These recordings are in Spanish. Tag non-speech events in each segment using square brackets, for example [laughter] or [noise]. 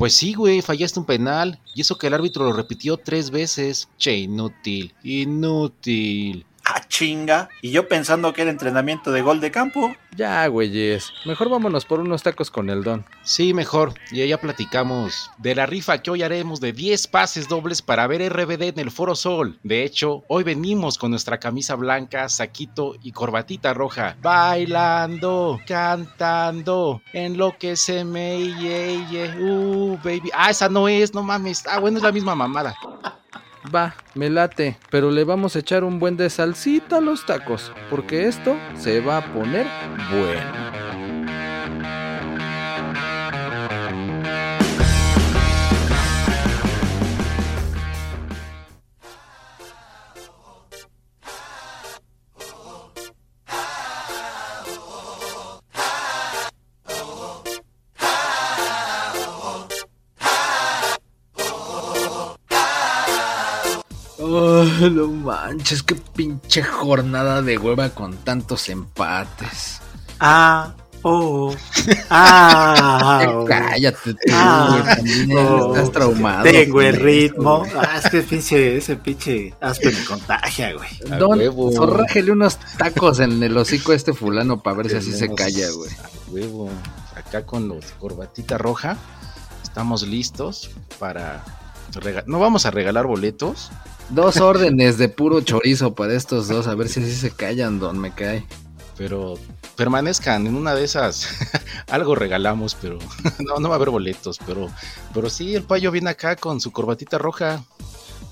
Pues sí, güey, fallaste un penal. Y eso que el árbitro lo repitió tres veces. Che, inútil, inútil. Ah, chinga. Y yo pensando que era entrenamiento de gol de campo. Ya, güeyes. Mejor vámonos por unos tacos con el don. Sí, mejor. Y ya platicamos de la rifa que hoy haremos de 10 pases dobles para ver RBD en el Foro Sol. De hecho, hoy venimos con nuestra camisa blanca, saquito y corbatita roja. Bailando, cantando, en lo que se me... Uh, baby. Ah, esa no es, no mames. Ah, bueno, es la misma mamada. Va, me late, pero le vamos a echar un buen de salsita a los tacos, porque esto se va a poner bueno. No manches, qué pinche jornada de hueva con tantos empates. Ah, oh, ah, [laughs] oh. cállate, tú, ah, oh, estás traumado. Tengo el ritmo. Ah, es que pinche, ese pinche aspe me contagia, güey. Don, zorrájele unos tacos en el hocico a este fulano para ver si así se calla, güey. A huevo. Acá con los corbatita roja, estamos listos para. No vamos a regalar boletos, Dos órdenes de puro chorizo para estos dos, a ver si así se callan, don me cae. Pero permanezcan en una de esas. [laughs] Algo regalamos, pero [laughs] no, no va a haber boletos. Pero, pero sí, el payo viene acá con su corbatita roja.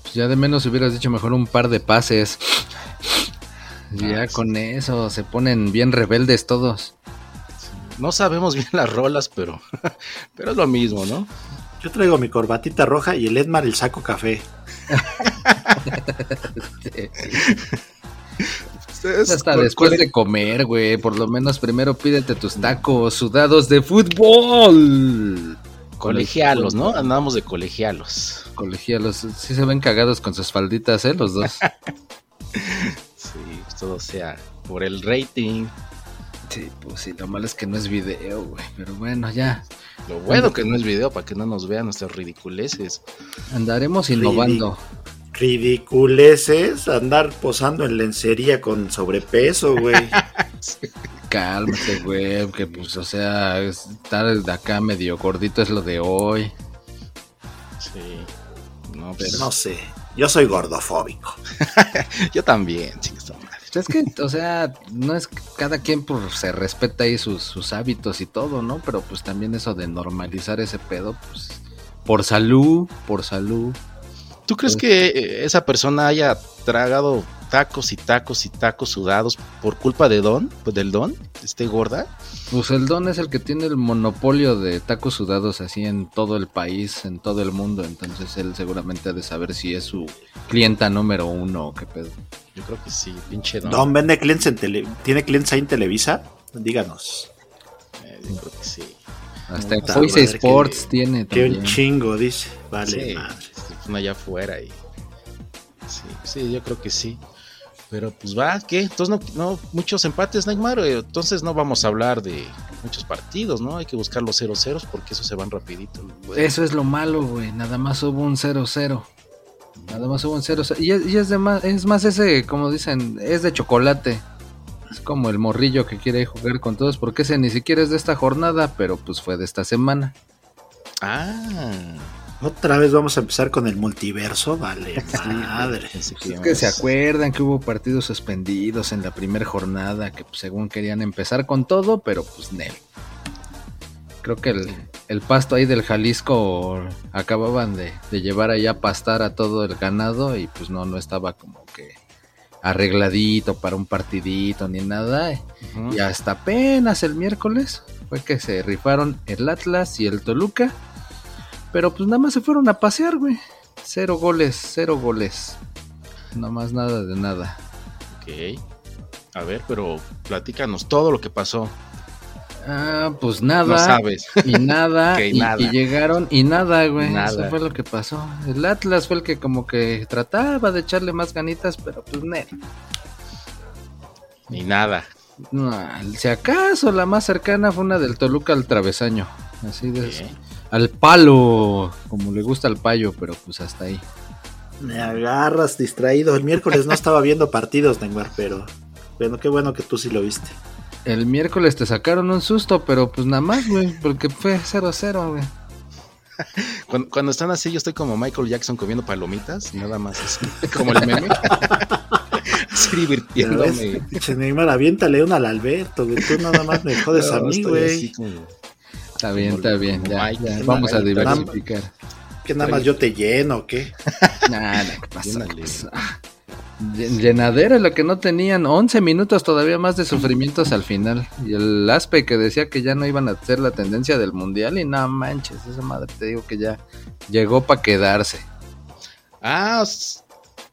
Pues ya de menos hubieras dicho mejor un par de pases. ya ah, con eso se ponen bien rebeldes todos. No sabemos [laughs] bien las rolas, pero, pero es lo mismo, ¿no? Yo traigo mi corbatita roja y el Edmar el saco café. Hasta después de comer, güey. Por lo menos primero pídete tus tacos sudados de fútbol. Colegialos, ¿no? Andamos de colegialos. Colegialos. Sí se ven cagados con sus falditas, ¿eh? Los dos. [laughs] sí, pues todo sea por el rating. Sí, pues sí, lo malo es que no es video, güey. Pero bueno, ya. Lo bueno que no es video para que no nos vean nuestras ridiculeces. Andaremos innovando. ridiculeces, andar posando en lencería con sobrepeso, güey. [laughs] Cálmate, güey, que pues, o sea, estar de acá medio gordito es lo de hoy. Sí. No, pero... no sé, yo soy gordofóbico. [laughs] yo también, chicos. Es que, o sea, no es cada quien pues, se respeta ahí sus, hábitos y todo, ¿no? Pero pues también eso de normalizar ese pedo, pues por salud, por salud. ¿Tú crees pues que esa persona haya tragado tacos y tacos y tacos sudados por culpa de Don, pues del Don, esté gorda? Pues el Don es el que tiene el monopolio de tacos sudados así en todo el país, en todo el mundo, entonces él seguramente ha de saber si es su clienta número uno o qué pedo. Yo creo que sí, pinche Don. Don vende clientes en tele... ¿Tiene clientes ahí en Televisa? Díganos. Eh, yo creo que sí. Hasta Voice Sports tiene Que un chingo, dice. Vale, madre. allá afuera y... Sí, sí, yo creo que sí. Pero pues va, ¿qué? Entonces no, no muchos empates, Neymar. Entonces no vamos a hablar de muchos partidos, ¿no? Hay que buscar los 0-0 porque eso se van rapidito. Eso es lo malo, güey. Nada más hubo un 0-0. Nada más hubo un 0 Y, es, y es, de más, es más ese, como dicen, es de chocolate. Es como el morrillo que quiere jugar con todos, porque ese ni siquiera es de esta jornada, pero pues fue de esta semana. Ah. Otra vez vamos a empezar con el multiverso, vale, [laughs] madre. es que se acuerdan que hubo partidos suspendidos en la primera jornada, que pues, según querían empezar con todo, pero pues Nel. Creo que el, el pasto ahí del Jalisco acababan de, de llevar allá a pastar a todo el ganado y pues no, no estaba como que arregladito para un partidito ni nada. Y hasta apenas el miércoles fue que se rifaron el Atlas y el Toluca. Pero pues nada más se fueron a pasear, güey. Cero goles, cero goles. Nada más nada de nada. Ok. A ver, pero platícanos todo lo que pasó. Ah, pues No nada. sabes. y nada, [laughs] y, nada. y llegaron y nada, güey. Nada. Eso fue lo que pasó. El Atlas fue el que como que trataba de echarle más ganitas, pero pues ne. Ni nada. No, si acaso la más cercana fue una del Toluca al travesaño. Así de Ok. al palo, como le gusta al payo, pero pues hasta ahí. Me agarras distraído. El miércoles no estaba viendo partidos, Neymar, pero bueno, qué bueno que tú sí lo viste. El miércoles te sacaron un susto, pero pues nada más, güey, porque fue 0-0, güey. Cuando, cuando están así, yo estoy como Michael Jackson comiendo palomitas, nada más así, [laughs] como el meme. [laughs] así divirtiéndome. Pinche Neymar, aviéntale una al Alberto, güey. Tú nada más me jodes a mí, güey. como- Está bien, está bien, ya, Mike, ya, vamos a diversificar. Que nada más yo te lleno, ¿o ¿qué? [laughs] Nada, ¿qué pasa? Llénale. ¿Qué pasa? Llen- Llenadera lo que no tenían, 11 minutos todavía más de sufrimientos al final. Y el Aspe que decía que ya no iban a ser la tendencia del mundial y no manches, esa madre te digo que ya llegó para quedarse. Ah,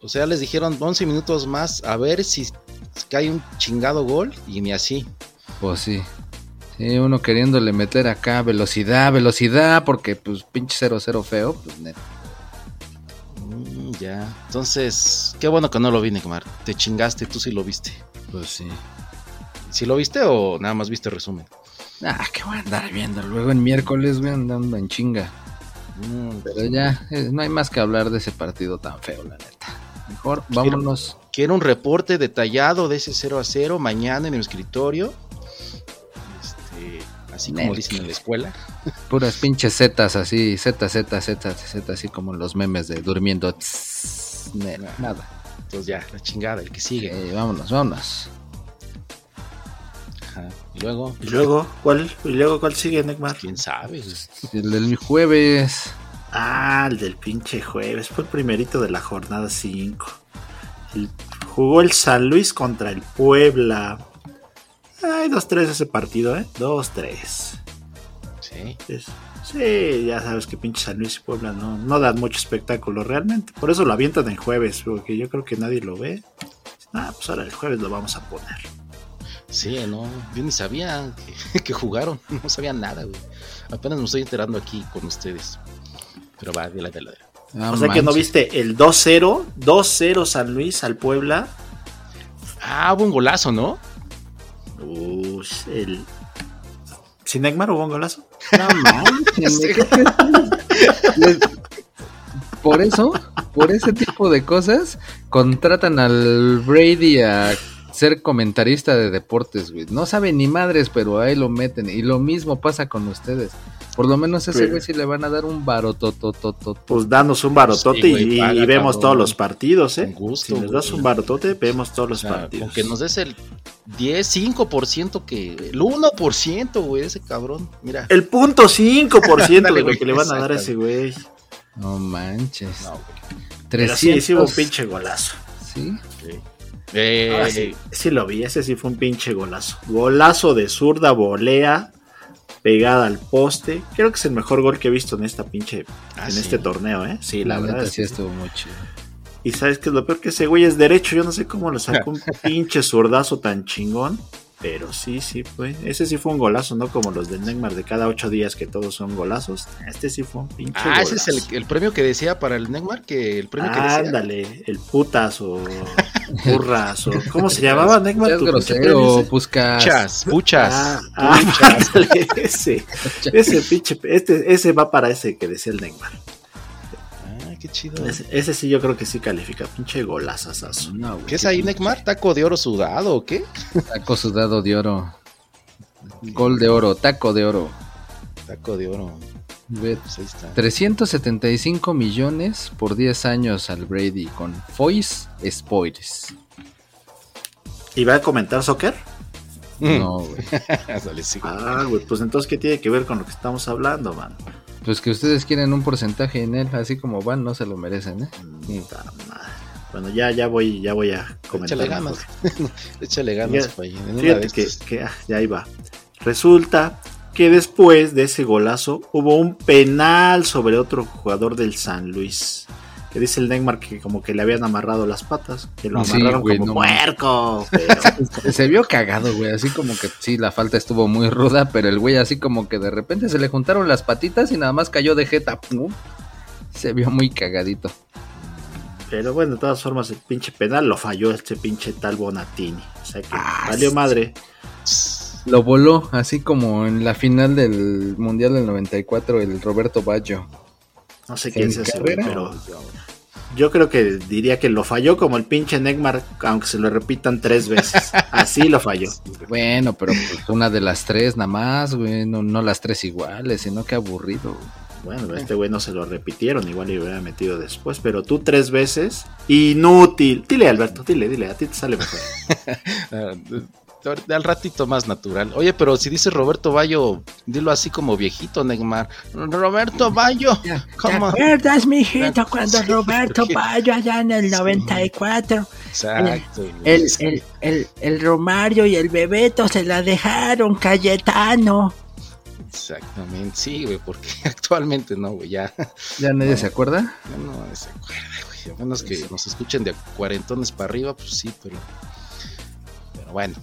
o sea, les dijeron 11 minutos más a ver si cae un chingado gol y ni así. Pues sí. Sí, uno queriéndole meter acá velocidad, velocidad, porque pues pinche 0-0 feo, pues neta. Ya. Entonces, qué bueno que no lo vi, Neymar. Te chingaste, tú sí lo viste. Pues sí. ¿Sí lo viste o nada más viste resumen? Ah, que voy a andar viendo. Luego en miércoles, güey, andando en chinga. Mm, Pero ya, eh, no hay más que hablar de ese partido tan feo, la neta. Mejor vámonos. Quiero un reporte detallado de ese 0 a 0 mañana en mi escritorio. Así como dicen en la escuela. Puras pinches zetas así, Z, Z, Z, Z, así como los memes de durmiendo. Nada. Entonces ya, la chingada, el que sigue. Eh, vámonos, vámonos. Ajá. Y luego, Y luego, ¿cuál? ¿Y luego cuál sigue, Neymar? quién sabe. El del jueves. Ah, el del pinche jueves. Fue el primerito de la jornada 5. Jugó el San Luis contra el Puebla. Ay, 2-3 ese partido, ¿eh? 2-3. Sí. Es- Sí, ya sabes que pinche San Luis y Puebla no, no dan mucho espectáculo realmente. Por eso lo avientan en jueves, porque yo creo que nadie lo ve. Ah, pues ahora el jueves lo vamos a poner. Sí, no, yo ni sabía que, [laughs] que jugaron, [laughs] no sabía nada, güey. Apenas me estoy enterando aquí con ustedes. Pero va, de la de la. Ah, o sea que no manches. viste el 2-0, 2-0 San Luis al Puebla. Ah, hubo un golazo, ¿no? Uy, el. ¿Sin Neymar hubo un golazo? No manches, ¿qué te- Les- Por eso, por ese tipo de cosas, contratan al Brady a ser comentarista de deportes, güey. No sabe ni madres, pero ahí lo meten. Y lo mismo pasa con ustedes. Por lo menos a ese Pero- güey sí le van a dar un barototototot. Pues danos un barotote Sí, güey, y, paga, y vemos cabrón. todos los partidos, ¿eh? Gusto, si nos das güey. un barotote, vemos todos los O sea, partidos. con que nos des el 10, 5% que. El 1%, güey, ese cabrón. Mira. El punto 5% Ándale, de lo que le van a dar a ese güey. No manches. No, güey. Sí, sí un 300, pinche golazo. ¿sí? Eh, Ahora sí, sí lo vi, ese sí fue un pinche golazo. Golazo de zurda, volea, pegada al poste. Creo que es el mejor gol que he visto en esta pinche, ah, en sí. este torneo, ¿eh? Sí, la, La, verdad. es sí estuvo muy chido. Y sabes que lo peor que ese güey es derecho. Yo no sé cómo lo sacó un [laughs] pinche zurdazo tan chingón. Pero sí, sí fue. Ese sí fue un golazo, no como los del Neymar de cada ocho días que todos son golazos. Este sí fue un pinche Ah, golazo. ese es el, el premio que decía para el Neymar, que el premio que decía. Ándale, el putas o burras [laughs] o ¿cómo se llamaba Neymar? Premio grosero, ese? Puscas. Puchas, puchas. Ah, ah, ándale, ese, [laughs] ese pinche, este, ese va para ese que decía el Neymar. Qué chido. Ese, ese sí yo creo que sí califica, pinche golazazazo. No, güey, ¿Qué es ahí, Neymar? ¿Taco de oro sudado o qué? Taco sudado de oro. Gol de oro, taco de oro. Taco de oro. Ve, Pues ahí está. 375 millones por 10 años al Brady con Foy's Spoilers. ¿Y va a comentar soccer? No, güey. [laughs] Ah, güey, pues entonces, ¿qué tiene que ver con lo que estamos hablando, man? Pues que ustedes quieren un porcentaje en él, así como van, no se lo merecen, ¿eh? Puta madre. Bueno, ya, ya voy, ya voy a comentar. Échale ganas. [laughs] Échale ganas, una Fíjate que, ah, ya iba. Resulta que después de ese golazo hubo un penal sobre otro jugador del San Luis. Que dice el Neymar que como que le habían amarrado las patas, que lo Sí, amarraron güey, como no puerco. [laughs] pero- Se vio cagado, güey, así como que sí, la falta estuvo muy ruda, pero el güey así como que de repente se le juntaron las patitas y nada más cayó de jeta, ¡pum! Se vio muy cagadito. Pero bueno, de todas formas, el pinche penal lo falló este pinche tal Bonatini. O sea que Ah, valió madre. Lo voló, así como en la final del Mundial del 94, el Roberto Baggio. No sé ¿En quién es ese, güey, pero yo creo que diría que lo falló como el pinche Neymar, aunque se lo repitan tres veces. [laughs] Así lo falló. Bueno, pero pues una de las tres nada más, güey, no, no las tres iguales, sino que aburrido. güey. Bueno, este güey no se lo repitieron, igual le hubiera metido después, pero tú tres veces, inútil. Dile, Alberto, dile, dile, a ti te sale mejor. [laughs] De- al ratito más natural. Oye, pero si dice Roberto Bayo, dilo así como viejito, Neymar. Roberto Bayo. ¿Te ¿Cómo? acuerdas, mijito, cuando Sí, Roberto ¿por [laughs] qué? Bayo allá en el 94, Exacto. güey. el, el, el, el Romario y el Bebeto se la dejaron, Cayetano? Exactamente, sí, güey, porque [laughs] actualmente no, güey, ya, ¿Ya nadie No. se acuerda? ya no se acuerda, güey. A menos que nos escuchen de cuarentones para arriba, pues sí, pero. Pero bueno.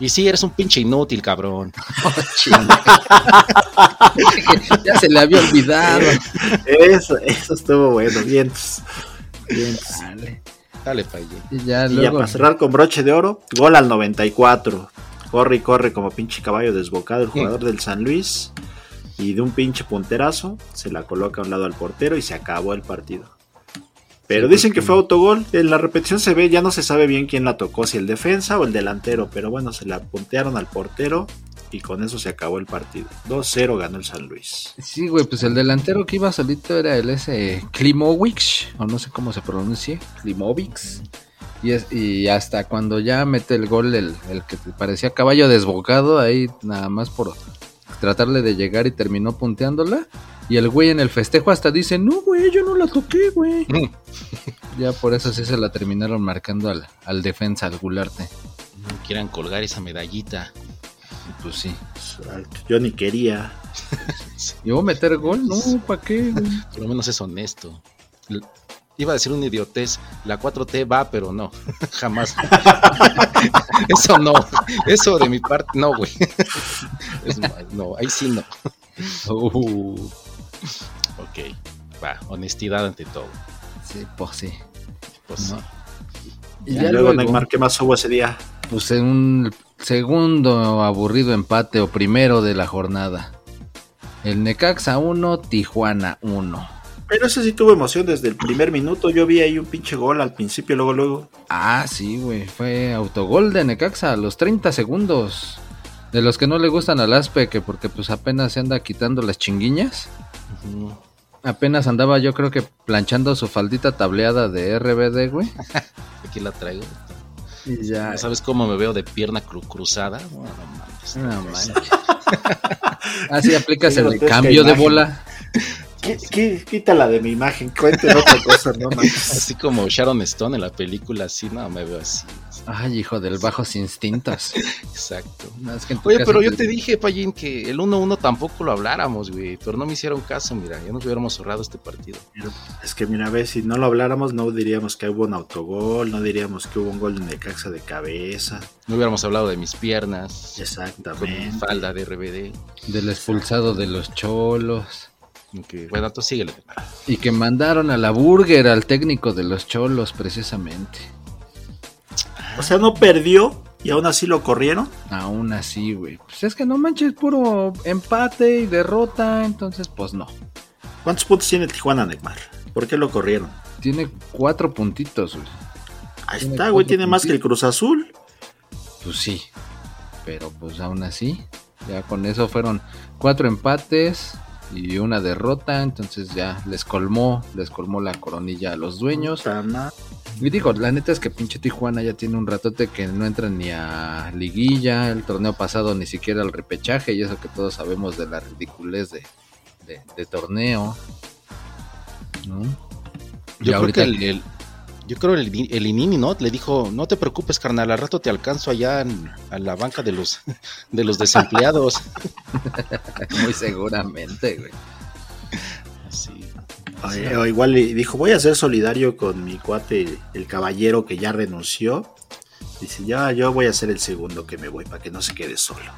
Y sí, eres un pinche inútil, cabrón. [laughs] [laughs] ya se le había olvidado. Eso, eso estuvo bueno, bien. bien. Dale. Dale, Paye. Y ya Y ya para cerrar con broche de oro, gol al 94. Corre y corre como pinche caballo desbocado el jugador del San Luis. Y de un pinche punterazo se la coloca a un lado al portero y se acabó el partido. Pero Sí, dicen que fue autogol. En la repetición se ve, ya no se sabe bien quién la tocó, si el defensa o el delantero. Pero bueno, se la puntearon al portero y con eso se acabó el partido. 2-0 ganó el San Luis. Sí, güey, pues el delantero que iba solito era el ese Klimovic, o no sé cómo se pronuncie, Klimovic. Y, es, y hasta cuando ya mete el gol, el, el que parecía caballo desbocado, ahí nada más por tratarle de llegar y terminó punteándola. Y el güey en el festejo hasta dice, no, güey, yo no la toqué, güey. [laughs] ya por eso sí se la terminaron marcando al, al defensa, al Gularte. No quieran colgar esa medallita. Y Pues sí. Yo ni quería. [laughs] ¿Y voy a meter gol? No, ¿para qué? güey? Por lo menos es honesto. Iba a decir una idiotez. La 4T va, pero no. [laughs] Jamás. [laughs] Eso no. Eso de mi parte, no, güey. [laughs] No, ahí sí no. Uh, Ok. Va, honestidad ante todo. sí, pues sí. Pues No. sí. Y luego, luego- Neymar, ¿qué más hubo ese día? Pues en un segundo aburrido empate o primero de la jornada. El Necaxa 1, Tijuana 1. Pero ese sí tuvo emoción desde el primer minuto. Yo vi ahí un pinche gol al principio, luego, luego. Ah, sí, güey. Fue autogol de Necaxa a los 30 segundos. De los que no le gustan al Aspe, que porque pues apenas se anda quitando las chinguiñas. Apenas andaba yo creo que planchando su faldita tableada de RBD, güey. [laughs] Aquí la traigo. Y ya. ¿No ¿Sabes cómo me veo de pierna cru- cruzada? No, no mames. No [laughs] manches. [laughs] Así aplicas Qué el cambio de bola. Quí- Quítala de mi imagen, cuenten otra cosa, no [laughs] manches. Así como Sharon Stone en la película, así, no, me veo así. Ay, hijo del bajos instintos. [laughs] Exacto. No, es que en tu Oye, pero yo te- dije, Payín, que el 1-1 tampoco lo habláramos, güey. Pero no me hicieron caso, mira, ya nos hubiéramos ahorrado este partido. Es que mira, a ver, si no lo habláramos, no diríamos que hubo un autogol, no diríamos que hubo un gol de Necaxa de cabeza. No hubiéramos hablado de mis piernas, con mi Exactamente. falda de RBD. Del expulsado de los cholos. Que- bueno, tú síguele. Y que mandaron a la burger al técnico de los cholos, precisamente. O sea, no perdió y aún así lo corrieron. Aún así, güey. Pues es que no manches, puro empate y derrota. Entonces, pues no. ¿Cuántos puntos tiene Tijuana, Neymar? ¿Por qué lo corrieron? Tiene cuatro puntitos, güey. Ahí Tiene está, güey, tiene más que el Cruz Azul. Pues sí. Pero pues aún así. Ya con eso fueron cuatro empates y una derrota. Entonces ya les colmó, les colmó la coronilla a los dueños. Y digo, la neta es que pinche Tijuana ya tiene un ratote que no entra ni a liguilla, el torneo pasado ni siquiera al repechaje, y eso que todos sabemos de la ridiculez de, de, de torneo. ¿no? Y Yo creo ahorita que el, el- yo creo el, el Inini, ¿no? Le dijo, no te preocupes, carnal, al rato te alcanzo allá en- a la banca de los, de los desempleados. [laughs] muy seguramente, güey. Así. Oye, o igual le dijo, voy a ser solidario con mi cuate, el caballero que ya renunció. Dice, ya, yo voy a ser el segundo que me voy para que no se quede solo.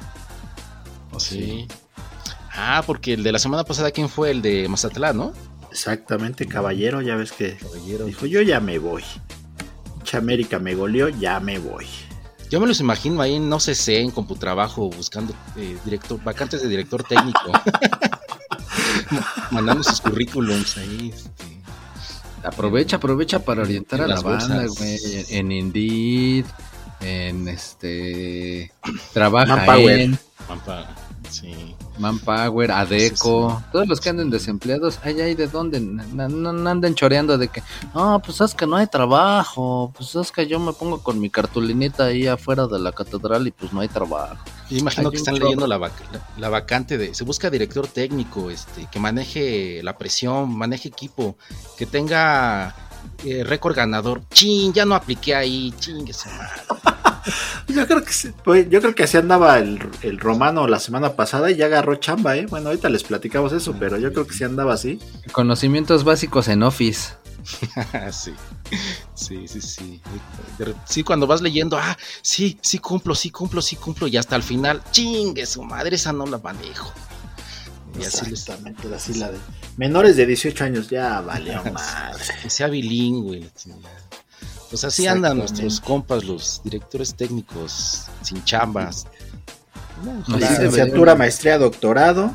Sí. Ah, porque el de la semana pasada, ¿quién fue? El de Mazatlán, ¿no? Exactamente, caballero, ya ves que Caballero. dijo, yo ya me voy. Pinche América me goleó, ya me voy. Yo me los imagino ahí, no sé, sé, en Computrabajo, buscando eh, director, vacantes de director técnico. [laughs] Mandando sus currículums ahí. este. Aprovecha, aprovecha para orientar a En la banda, güey. En Indeed, en este. Trabaja Manpower. en Pampa, sí. Manpower, Adeco. Todos los que anden desempleados, ay, ay, ¿de dónde? No, anden choreando de que, no, pues es que no hay trabajo. Pues es que yo me pongo con mi cartulinita ahí afuera de la catedral y pues no hay trabajo. Yo imagino Hay que están chorro. leyendo la, vac- la, vacante de. Se busca director técnico, este, que maneje la presión, maneje equipo, que tenga eh, récord ganador. Chin, ya no apliqué ahí, chingue su madre. Yo creo que sí, pues, yo creo que así andaba el, el romano la semana pasada y ya agarró chamba, ¿eh? Bueno, ahorita les platicamos eso, pero yo creo que sí andaba así. Conocimientos básicos en Office. [laughs] sí, sí, sí, sí. Cuando vas leyendo, ah, sí, sí cumplo, sí cumplo, sí cumplo, y hasta el final, chingue su madre, esa no la manejo. Y así Exactamente, así la de menores de 18 años, ya valió [laughs] madre. que sea bilingüe. Pues así andan nuestros compas, los directores técnicos, sin chambas. No, Licenciatura, maestría, doctorado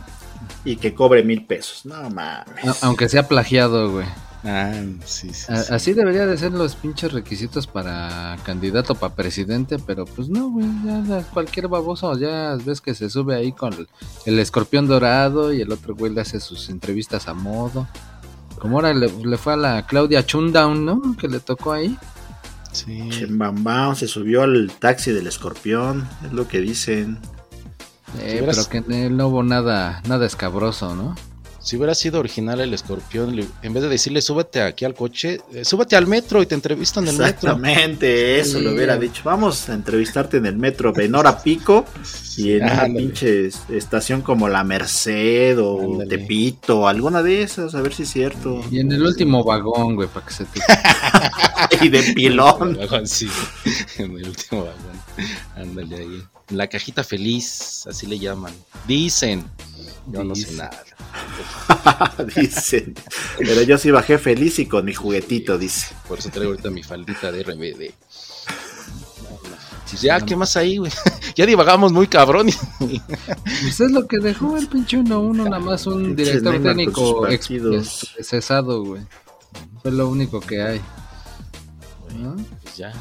y que cobre mil pesos. No mames. Aunque sea plagiado, güey. Ah, sí, sí, A- sí. Así debería de ser los pinches requisitos para candidato para presidente, pero pues no, güey, ya ya cualquier baboso, ya ves que se sube ahí con el, el escorpión dorado y el otro güey le hace sus entrevistas a modo. Como ahora le, le fue a la Claudia Chundown, ¿no? Que le tocó ahí. Sí. Chembambao se subió al taxi del escorpión, es lo que dicen. Eh, pero que en él no hubo nada, nada escabroso, ¿no? Si hubiera sido original el escorpión, en vez de decirle súbete aquí al coche, eh, súbete al metro y te entrevisto en el metro. Exactamente, eso Sí. lo hubiera dicho. Vamos a entrevistarte en el metro en hora pico y en una pinche es- estación como la Merced o Ándale. Tepito, alguna de esas, a ver si es cierto. Y en el último vagón, güey, para que se te... [laughs] Y de pilón. El vagón, sí, en el último vagón. Ándale ahí. La cajita feliz, así le llaman. Dicen. Yo no sé nada. [laughs] Dicen. Pero yo sí bajé feliz y con mi juguetito, dice. Por eso traigo ahorita mi faldita de RBD. Ya, ¿qué más ahí, güey? [laughs] ya divagamos muy cabrón. Pues es lo que dejó el pinche 1-1, nada más un director técnico ex- cesado, güey. Fue lo único que hay. ¿no? Pues ya.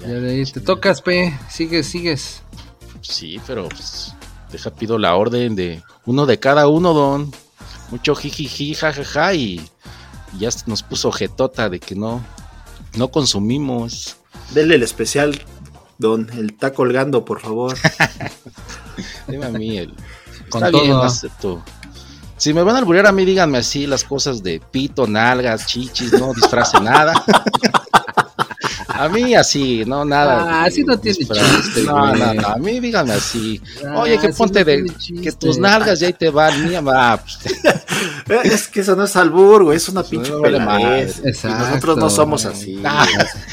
Ya de ahí te tocas, P. Sigues, sigues. Sí, pero pues, deja pido la orden de uno de cada uno, don. Mucho jijiji, jajaja, y, y ya nos puso jetota de que no, no consumimos. Dele el especial, don. El está colgando, por favor. Dime a mí el. Con Está bien, todo. acepto. Si me van a alburear a mí, díganme así las cosas de pito, nalgas, chichis, no disfrace nada. [laughs] a mí así, no nada. Ah, así no tiene chiste, No, no, no, a mí díganme así. Ah, Oye, que ponte no de que tus nalgas ya ahí te van, mía, ah, pues, [laughs] es que eso no es albur, güey. Es una pinche no vale peladez. nosotros no somos así. Ah,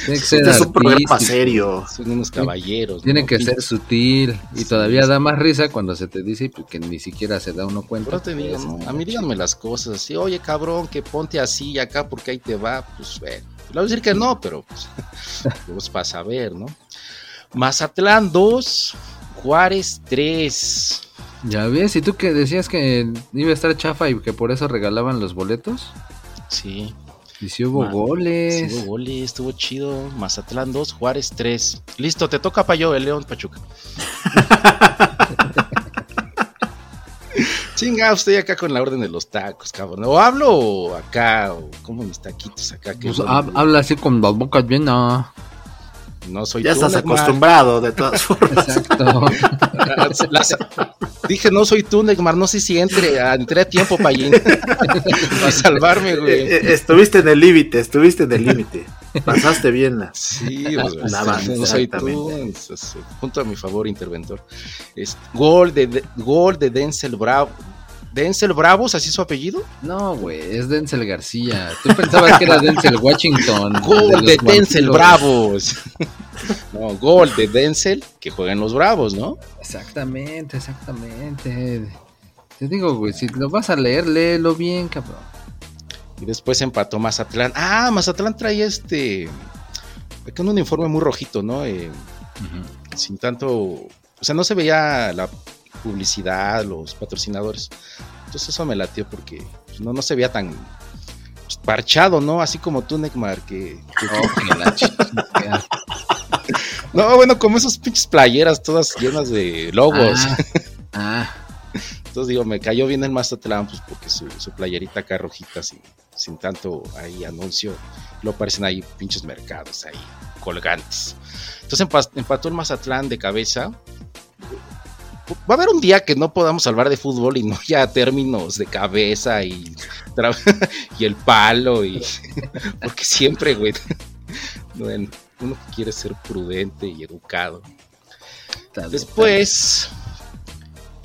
Tiene que ser Este es un programa serio. son unos caballeros. Tiene ¿no? que ser sutil. Y Sí, todavía sí. da más risa cuando se te dice que ni siquiera se da uno cuenta. Pero te digo, ¿no? A mí díganme las cosas así, oye cabrón, que ponte así y acá porque ahí te va, pues bueno. Le voy a decir que no, pero pues, [laughs] pues para saber, ¿no? Mazatlán 2, Juárez 3. Ya ves, y tú que decías que iba a estar chafa y que por eso regalaban los boletos. Sí, Y si hubo Man, goles. sí hubo goles, estuvo chido. Mazatlán 2, Juárez 3. Listo, te toca para yo, el León Pachuca. [laughs] Chinga, usted acá con la orden de los tacos, cabrón. O hablo acá, o como mis taquitos acá. Que Pues, habla así con las bocas llenas. no soy Ya tú, estás acostumbrado, de todas [laughs] formas. Exacto. Las- [laughs] las- dije, no soy tú, Neymar. No sé si entre, a- entré a tiempo, Payín. [laughs] Para salvarme, Eh, güey. eh, estuviste en el límite, estuviste en el límite. Pasaste bien la. Sí, pues, no soy tú. exactamente. entonces, Punto a mi favor, interventor. Es- gol, de, de- gol de Denzel Bravo. ¿Denzel Bravos, así su apellido? No, güey, es Denzel García. Tú pensabas que era Denzel Washington. Gol de Denzel. Bravos. [laughs] no, gol de Denzel que juega en los Bravos, ¿no? Exactamente, exactamente. Te digo, güey, si lo vas a leer, léelo bien, cabrón. Y después empató Mazatlán. Ah, Mazatlán traía este. Con un uniforme muy rojito, ¿no? Eh, sin tanto. O sea, no se veía la publicidad, los patrocinadores. Entonces eso me latió porque pues, no, no se veía tan pues, parchado, ¿no? Así como tú, Neymar, que, Oh. [laughs] No, bueno, como esos pinches playeras todas llenas de logos. Ah, [laughs] ah, Entonces digo, me cayó bien el Mazatlán, pues porque su, su playerita acá rojita, sin, sin tanto ahí anuncio. Lo aparecen ahí pinches mercados ahí, colgantes. Entonces empa- empató el Mazatlán de cabeza. Va a haber un día que no podamos hablar de fútbol y no ya términos de cabeza y, [laughs] y el palo y [laughs] porque siempre, güey, bueno, uno quiere ser prudente y educado. Después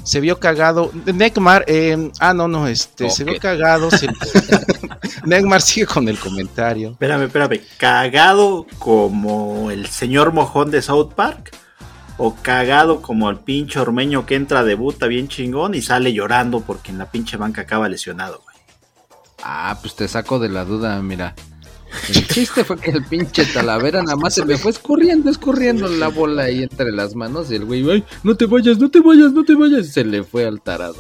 se vio cagado. Neymar, eh, ah, no, no, este, se vio cagado. se- [laughs] Neymar sigue con el comentario. Espérame, espérame. ¿Cagado como el señor mojón de South Park? ¿O cagado como el pinche ormeño que entra, debuta bien chingón y sale llorando porque en la pinche banca acaba lesionado, güey? Ah, pues te saco de la duda, mira. El chiste fue que el pinche Talavera nada más se le fue escurriendo, escurriendo la bola ahí entre las manos y el güey, no te vayas, no te vayas, no te vayas, se le fue al tarado.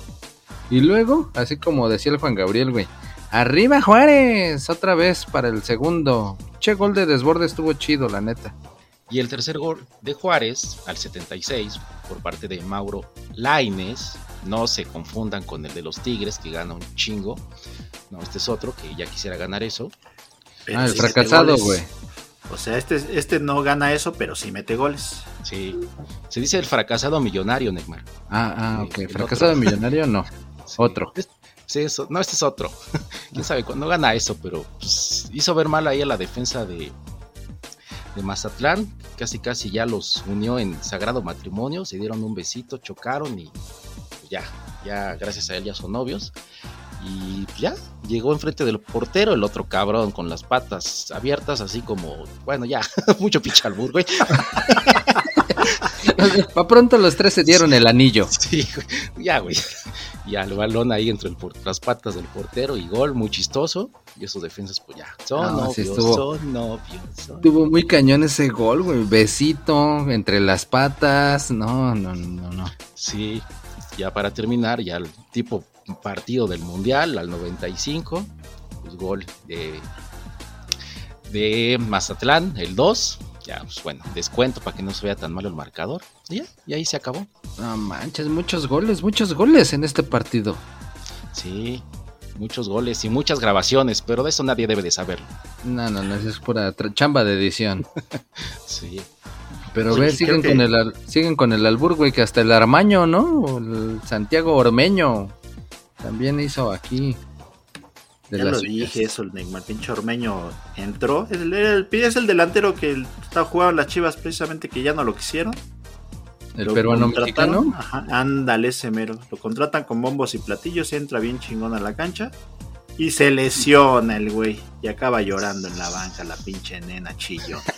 Y luego, así como decía el Juan Gabriel, güey, arriba Juárez, otra vez para el segundo. Che, gol de desborde estuvo chido, la neta. Y el tercer gol de Juárez al 76 por parte de Mauro Laines. No se confundan con el de los Tigres que gana un chingo. No, este es otro que ya quisiera ganar eso. Pero ah, el fracasado, güey. O sea, este, este no gana eso, pero sí mete goles. Sí. Se dice el fracasado millonario, Neymar. Ah, ah, ok. el Fracasado otro. millonario, no. [laughs] Sí. Otro. Sí, eso, no, este es otro. [laughs] Quién sabe cuándo gana eso, pero pues, hizo ver mal ahí a la defensa de, de Mazatlán. Casi, casi ya los unió en sagrado matrimonio. Se dieron un besito, chocaron y ya, ya, gracias a él ya son novios. Y ya, llegó enfrente del portero el otro cabrón con las patas abiertas, así como, bueno, ya, [laughs] mucho pichalbur, güey. [laughs] Pa' pronto los tres se dieron el anillo. Sí, ya, güey. Y al balón ahí entre el las patas del portero y gol, muy chistoso. Y esos defensas, pues ya, son No, novios, sí estuvo- son novios. son- Estuvo muy cañón ese gol, güey. Besito entre las patas. No, no, no, no. Sí, ya para terminar, ya el tipo partido del Mundial al 95, pues gol de, de Mazatlán, el 2. Ya, pues bueno, descuento para que no se vea tan malo el marcador. Y ya, y ahí se acabó. No manches, muchos goles, muchos goles en este partido. Sí, muchos goles y muchas grabaciones, pero de eso nadie debe de saberlo. No, no, no, eso es pura chamba de edición. [laughs] Sí. Pero Oye, ve, siguen que- con el al- siguen con el albur, güey, que hasta el Armaño, ¿no? O el Santiago Ormeño también hizo aquí. De ya lo suyas. dije eso, el Neymar pinche ormeño entró. Es el, el- es el delantero que estaba jugando las chivas precisamente que ya no lo quisieron. El peruano mexicano. Ajá, ándale ese mero. Lo contratan con bombos y platillos, entra bien chingón a la cancha. Y se lesiona el güey. Y acaba llorando en la banca la pinche nena chillo. [laughs]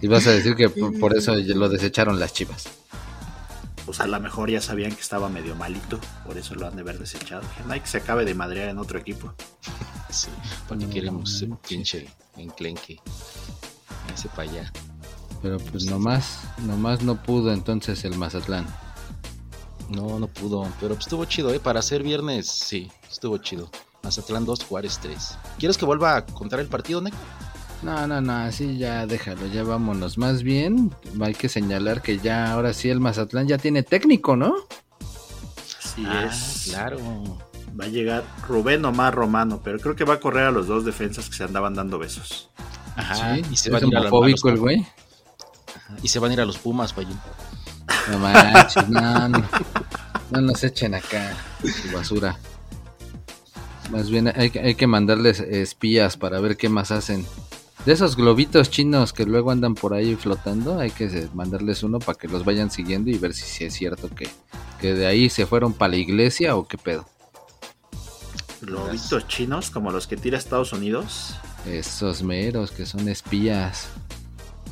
Y vas a decir que por, por eso lo desecharon las chivas. Pues a lo mejor ya sabían que estaba medio malito. Por eso lo han de haber desechado. Que no hay que se acabe de madrear en otro equipo. [laughs] Sí, ¿para qué queremos ese pinche enclenque? Ese para allá. Pero pues nomás, nomás no pudo entonces el Mazatlán. No, no pudo, pero pues estuvo chido, ¿eh? Para ser viernes, sí, estuvo chido. Mazatlán 2, Juárez 3. ¿Quieres que vuelva a contar el partido, Neco? No, no, no, así ya déjalo, ya vámonos. Más bien, hay que señalar que ya ahora sí el Mazatlán ya tiene técnico, ¿no? Así Ah, es. claro. Va a llegar Rubén Omar Romano, pero creo que va a correr a los dos defensas que se andaban dando besos. Ajá. Sí, y, se es van a homofóbico el güey. Y se van a ir a los Pumas, Payín. No manches, no, no, no nos echen acá su basura. Más bien hay, que- hay que mandarles espías para ver qué más hacen. De esos globitos chinos que luego andan por ahí flotando, hay que mandarles uno para que los vayan siguiendo y ver si, sí es cierto que, que de ahí se fueron para la iglesia o qué pedo. Globitos chinos, como los que tira Estados Unidos. Esos meros que son espías.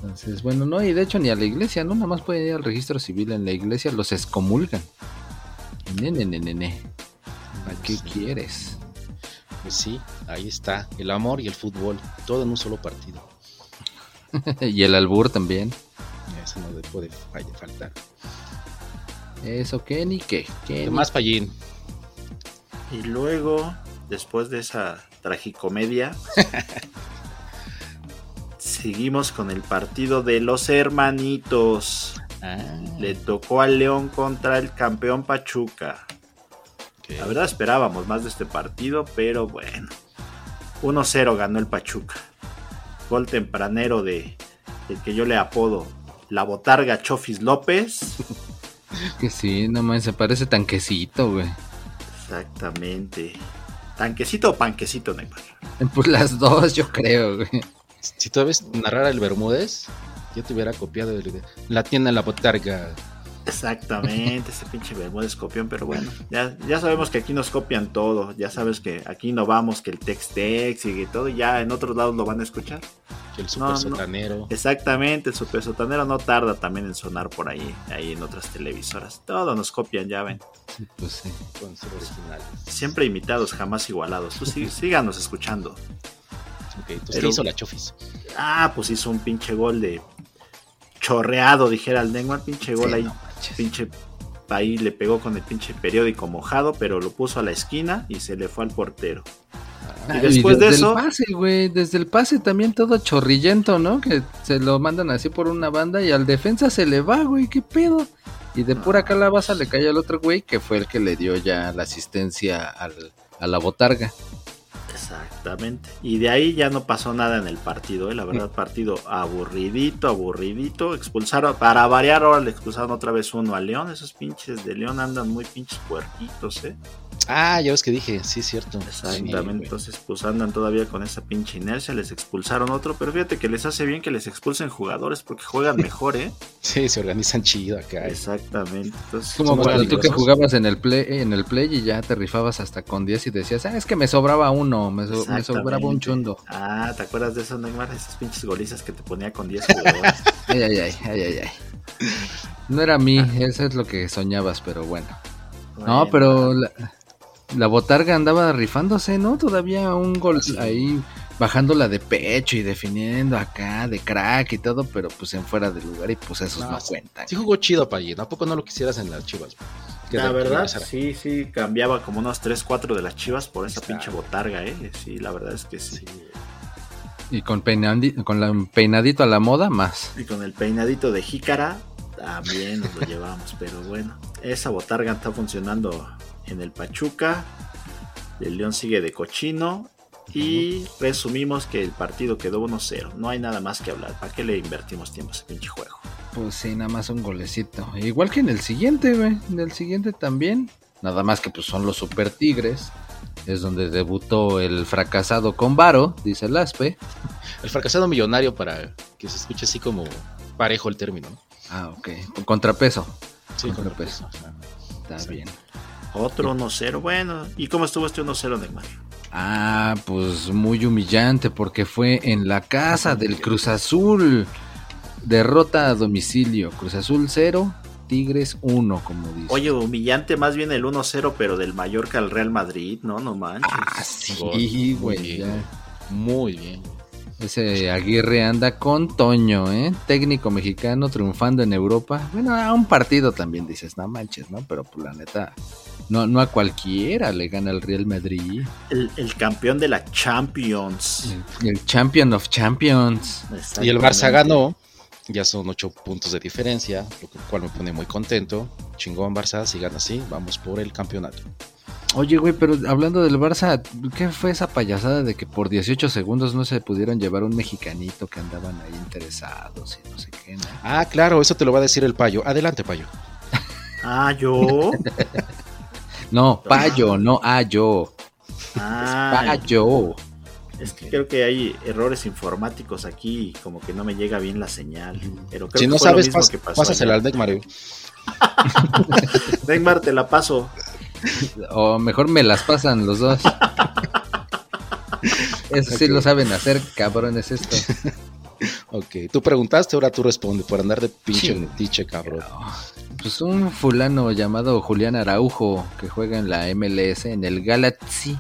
Entonces, bueno, no, y de hecho ni a la iglesia, no, nada más pueden ir al registro civil en la iglesia, los excomulgan. Nene, nene, nene. ¿Para qué Sí. quieres? Pues sí, ahí está. El amor y el fútbol. Todo en un solo partido. [laughs] y el albur también. Eso no le puede faltar. Eso, ¿qué ni qué? ¿Qué ¿Qué más, Payín? Y luego, después de esa tragicomedia, [laughs] seguimos con el partido de los hermanitos. Ah, Le tocó al León contra el campeón Pachuca. La verdad esperábamos más de este partido, pero bueno. 1-0 ganó el Pachuca. Gol tempranero de el que yo le apodo la botarga Chofis López. [laughs] Que sí, no más, se parece tanquecito, güey. Exactamente. ¿Tanquecito o panquecito, Neymar? Pues las dos, yo creo, güey. Si tú ves narrar el Bermúdez, yo te hubiera copiado el la tienda en la botarga. Exactamente, ese pinche Bermúdez copión, pero bueno, [laughs] ya, ya sabemos que aquí nos copian todo, ya sabes que aquí no vamos, que el text-text y todo, y ya en otros lados lo van a escuchar. Que el super no. sotanero. Exactamente, el super sotanero no tarda también en sonar por ahí, ahí en otras televisoras. Todo nos copian, ya ven. Pues sí. Con ser originales. Siempre imitados, jamás igualados. Tú sí- [laughs] síganos escuchando. Ok, entonces Pero- ¿qué hizo la Chofis? Ah, pues hizo un pinche gol de chorreado, dijera el Neymar, pinche gol Sí, ahí, no pinche ahí le pegó con el pinche periódico mojado, pero lo puso a la esquina y se le fue al portero. Ah, Y después de desde eso- el pase, güey, desde el pase también todo chorrillento, ¿no? Que se lo mandan así por una banda y al defensa se le va, güey, qué pedo. Y de pura calabaza le cae al otro güey que fue el que le dio ya la asistencia al- a la botarga. Exactamente. Y de ahí ya no pasó nada en el partido, ¿eh? la verdad, partido aburridito, aburridito. Expulsaron, para variar, ahora le expulsaron otra vez uno a León. Esos pinches de León andan muy pinches puerquitos, ¿eh? Ah, ya ves que dije, sí es cierto. Exactamente. Entonces, pues andan todavía con esa pinche inercia. Les expulsaron otro, pero fíjate que les hace bien que les expulsen jugadores porque juegan mejor, ¿eh? Sí, se organizan chido acá. Exactamente. Entonces, Como cuando tú que jugabas en el play en el play y ya te rifabas hasta con 10 y decías, ah, es que me sobraba uno, me, so- me sobraba un chundo. Ah, ¿te acuerdas de eso, Neymar? Esas pinches golizas que te ponía con 10 jugadores. [laughs] Ay, ay, ay, ay, ay, ay. No era a mí, eso es lo que soñabas, pero bueno. No, Bueno, pero la, la botarga andaba rifándose, ¿no? Todavía un gol ahí bajándola de pecho y definiendo acá de crack y todo, pero pues en fuera de lugar y pues esos No, no, cuentan. Sí jugó chido, Payín. ¿A poco no lo quisieras en las chivas? Que La verdad, sí, sí, cambiaba como unos 3, 4 de las chivas por esa Está. pinche botarga, ¿eh? Sí, la verdad es que sí. Sí. Y con, peinandi- con la peinadito a la moda, más. Y con el peinadito de jícara, también nos lo [laughs] llevamos. Pero bueno, esa botarga está funcionando en el Pachuca. El León sigue de cochino. Y resumimos que el partido quedó 1-0. No hay nada más que hablar. ¿Para qué le invertimos tiempo a ese pinche juego? Pues sí, nada más un golecito. Igual que en el siguiente, güey. En el siguiente también. Nada más que pues son los Super Tigres. Es donde debutó el fracasado con Varo, dice el Aspe. El fracasado millonario para que se escuche así como parejo el término. ¿no? Ah, ok. Con contrapeso. Sí, Contrapeso. contrapeso. Está bien. Otro 1-0. Bueno, ¿y cómo estuvo este 1-0, Neymar? Ah, pues muy humillante porque fue en la casa del Cruz Azul. Derrota a domicilio. Cruz Azul 0, Tigres 1, como dice. Oye, humillante más bien el 1-0, pero del Mallorca al Real Madrid, ¿no? No manches. Ah, sí, Gol. Muy güey. bien, güey. Muy bien. Ese Aguirre anda con Toño, ¿eh? Técnico mexicano triunfando en Europa. Bueno, a un partido también dices, no manches, ¿no? Pero pues la neta, no, no a cualquiera le gana el Real Madrid. El, el campeón de la Champions. El, el Champion of Champions. Y el Barça ganó Ya son ocho puntos de diferencia, lo cual me pone muy contento. Chingón Barça, sigan así, vamos por el campeonato. Oye, güey, pero hablando del Barça, ¿qué fue esa payasada de que por 18 segundos no se pudieron llevar un mexicanito que andaban ahí interesados y no sé qué? ¿no? Ah, claro, eso te lo va a decir el payo. Adelante, payo. Ah, yo. [laughs] No, payo, no a yo. Ah, Payo. Es que creo que hay errores informáticos aquí y como que no me llega bien la señal. Pero creo Si que no fue lo sabes, mismo pas- que pasó pásasela al Mario. [laughs] Neymar, te la paso. O mejor me las pasan los dos. Eso sí lo saben hacer, cabrones esto. [laughs] Ok, tú preguntaste, ahora tú respondes por andar de pinche Sí. metiche, cabrón. Pues un fulano llamado Julián Araujo que juega en la MLS, en el Galaxy,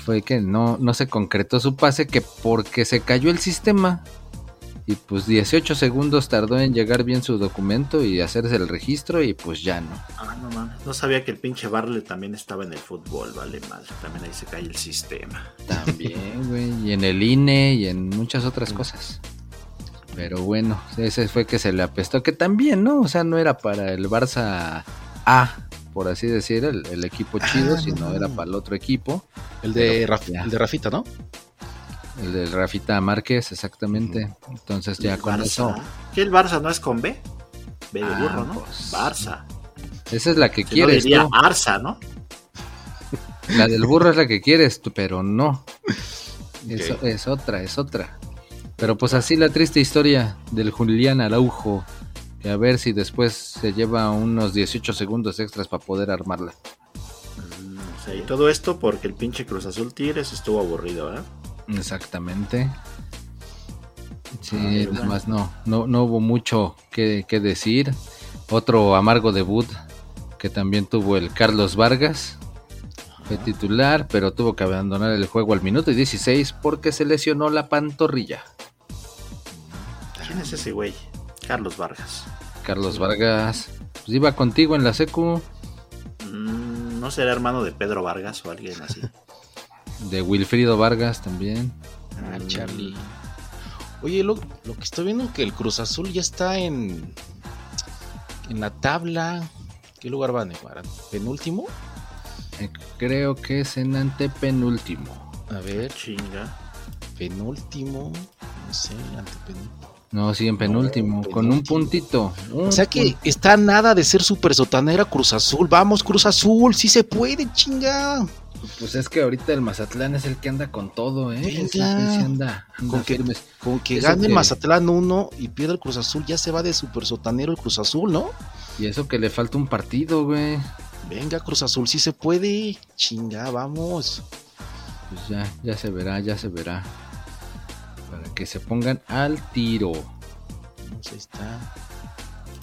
fue que no, no se concretó su pase que porque se cayó el sistema. Y pues 18 segundos tardó en llegar bien su documento y hacerse el registro y pues ya no. Ah, no mames. No sabía que el pinche Barley también estaba en el fútbol, vale madre. También ahí se cae el sistema. También, [laughs] güey. Y en el INE y en muchas otras cosas. Pero bueno, ese fue que se le apestó. Que también, ¿no? O sea, no era para el Barça A, por así decir, el, el equipo chido, Ah, sino no. era para el otro equipo. El de, Pero, Raf- el de Rafita, ¿no? El del Rafita Márquez, exactamente. Entonces ya con Barça. eso. ¿Qué el Barça no es con B? B de Ah, burro, ¿no? pues. Barça. Esa es la que Si no quieres diría tú. Barça, ¿no? [laughs] La del burro es la que quieres tú, pero no. Es, Ok. es otra, es otra. Pero pues así la triste historia del Julián Araujo. Que a ver si después se lleva unos 18 segundos extras para poder armarla. Mm, y todo esto porque el pinche Cruz Azul Tigres estuvo aburrido, ¿eh? Exactamente. Sí, Ay, nada bueno. más no, no, no hubo mucho que, que decir. Otro amargo debut que también tuvo el Carlos Vargas. Fue titular, pero tuvo que abandonar el juego al minuto y 16 porque se lesionó la pantorrilla. ¿Quién es ese güey? Carlos Vargas. Carlos Vargas, pues iba contigo en la secu Mm, ¿No será hermano de Pedro Vargas o alguien así? de Wilfrido Vargas también. Ah, Mm, Charlie. Oye, lo, lo que estoy viendo que el Cruz Azul ya está en en la tabla. ¿Qué lugar van, Neymar? ¿Penúltimo? Eh, creo que es en antepenúltimo. A ver, Chinga. penúltimo. No sé, antepenúltimo. No, sí, en penúltimo, con un puntito. un O sea que está nada de ser super sotanera Cruz Azul. Vamos, Cruz Azul, sí se puede, chinga. Pues es que ahorita el Mazatlán es el que anda con todo, ¿eh? Venga. Sí anda, anda Con que- firmes. Con que Eso gane el Mazatlán 1 y pierda el Cruz Azul, ya se va de super sotanero el Cruz Azul, ¿no? Y eso que le falta un partido, güey. Venga, Cruz Azul, sí se puede. Chinga, vamos. Pues ya, ya se verá, ya se verá. Que se pongan al tiro. Vamos, ahí está.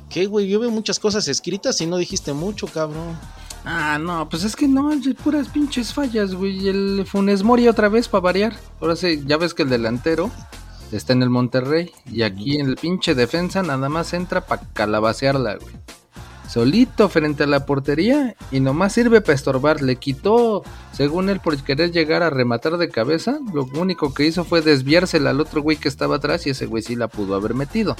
¿Qué, güey? Yo veo muchas cosas escritas y no dijiste mucho, cabrón. Ah, no, pues es que no, puras pinches fallas, güey. El Funes Mori otra vez para variar. Ahora sí, ya ves que el delantero está en el Monterrey. Y aquí en el pinche defensa nada más entra para calabacearla, güey. Solito frente a la portería y nomás sirve para estorbar. Le quitó, según él, por querer llegar a rematar de cabeza. Lo único que hizo fue desviársela al otro güey que estaba atrás y ese güey sí la pudo haber metido.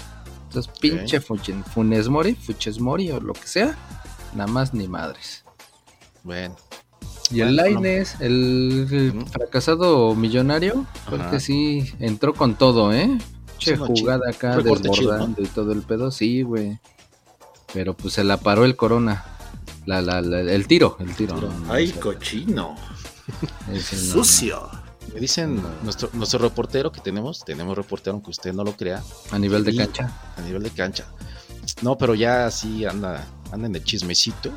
Entonces, pinche Fuchen- Funes Mori, Fuches Mori o lo que sea, nada más ni madres. Bueno, Y el Bueno, Laines, el, el fracasado millonario, fue el Ajá. que sí entró con todo, ¿eh? Che, Sí, jugada acá chido, desbordando y todo el pedo, sí, güey. Pero pues se la paró el Corona. La, la, la- el tiro, el tiro. Tiro. no, no, Ay, cochino. [laughs] ese no, Sucio. me dicen No. nuestro, nuestro reportero que tenemos, tenemos reportero aunque usted no lo crea. A nivel de cancha. a nivel de cancha. No, pero ya sí anda, anda en el chismecito.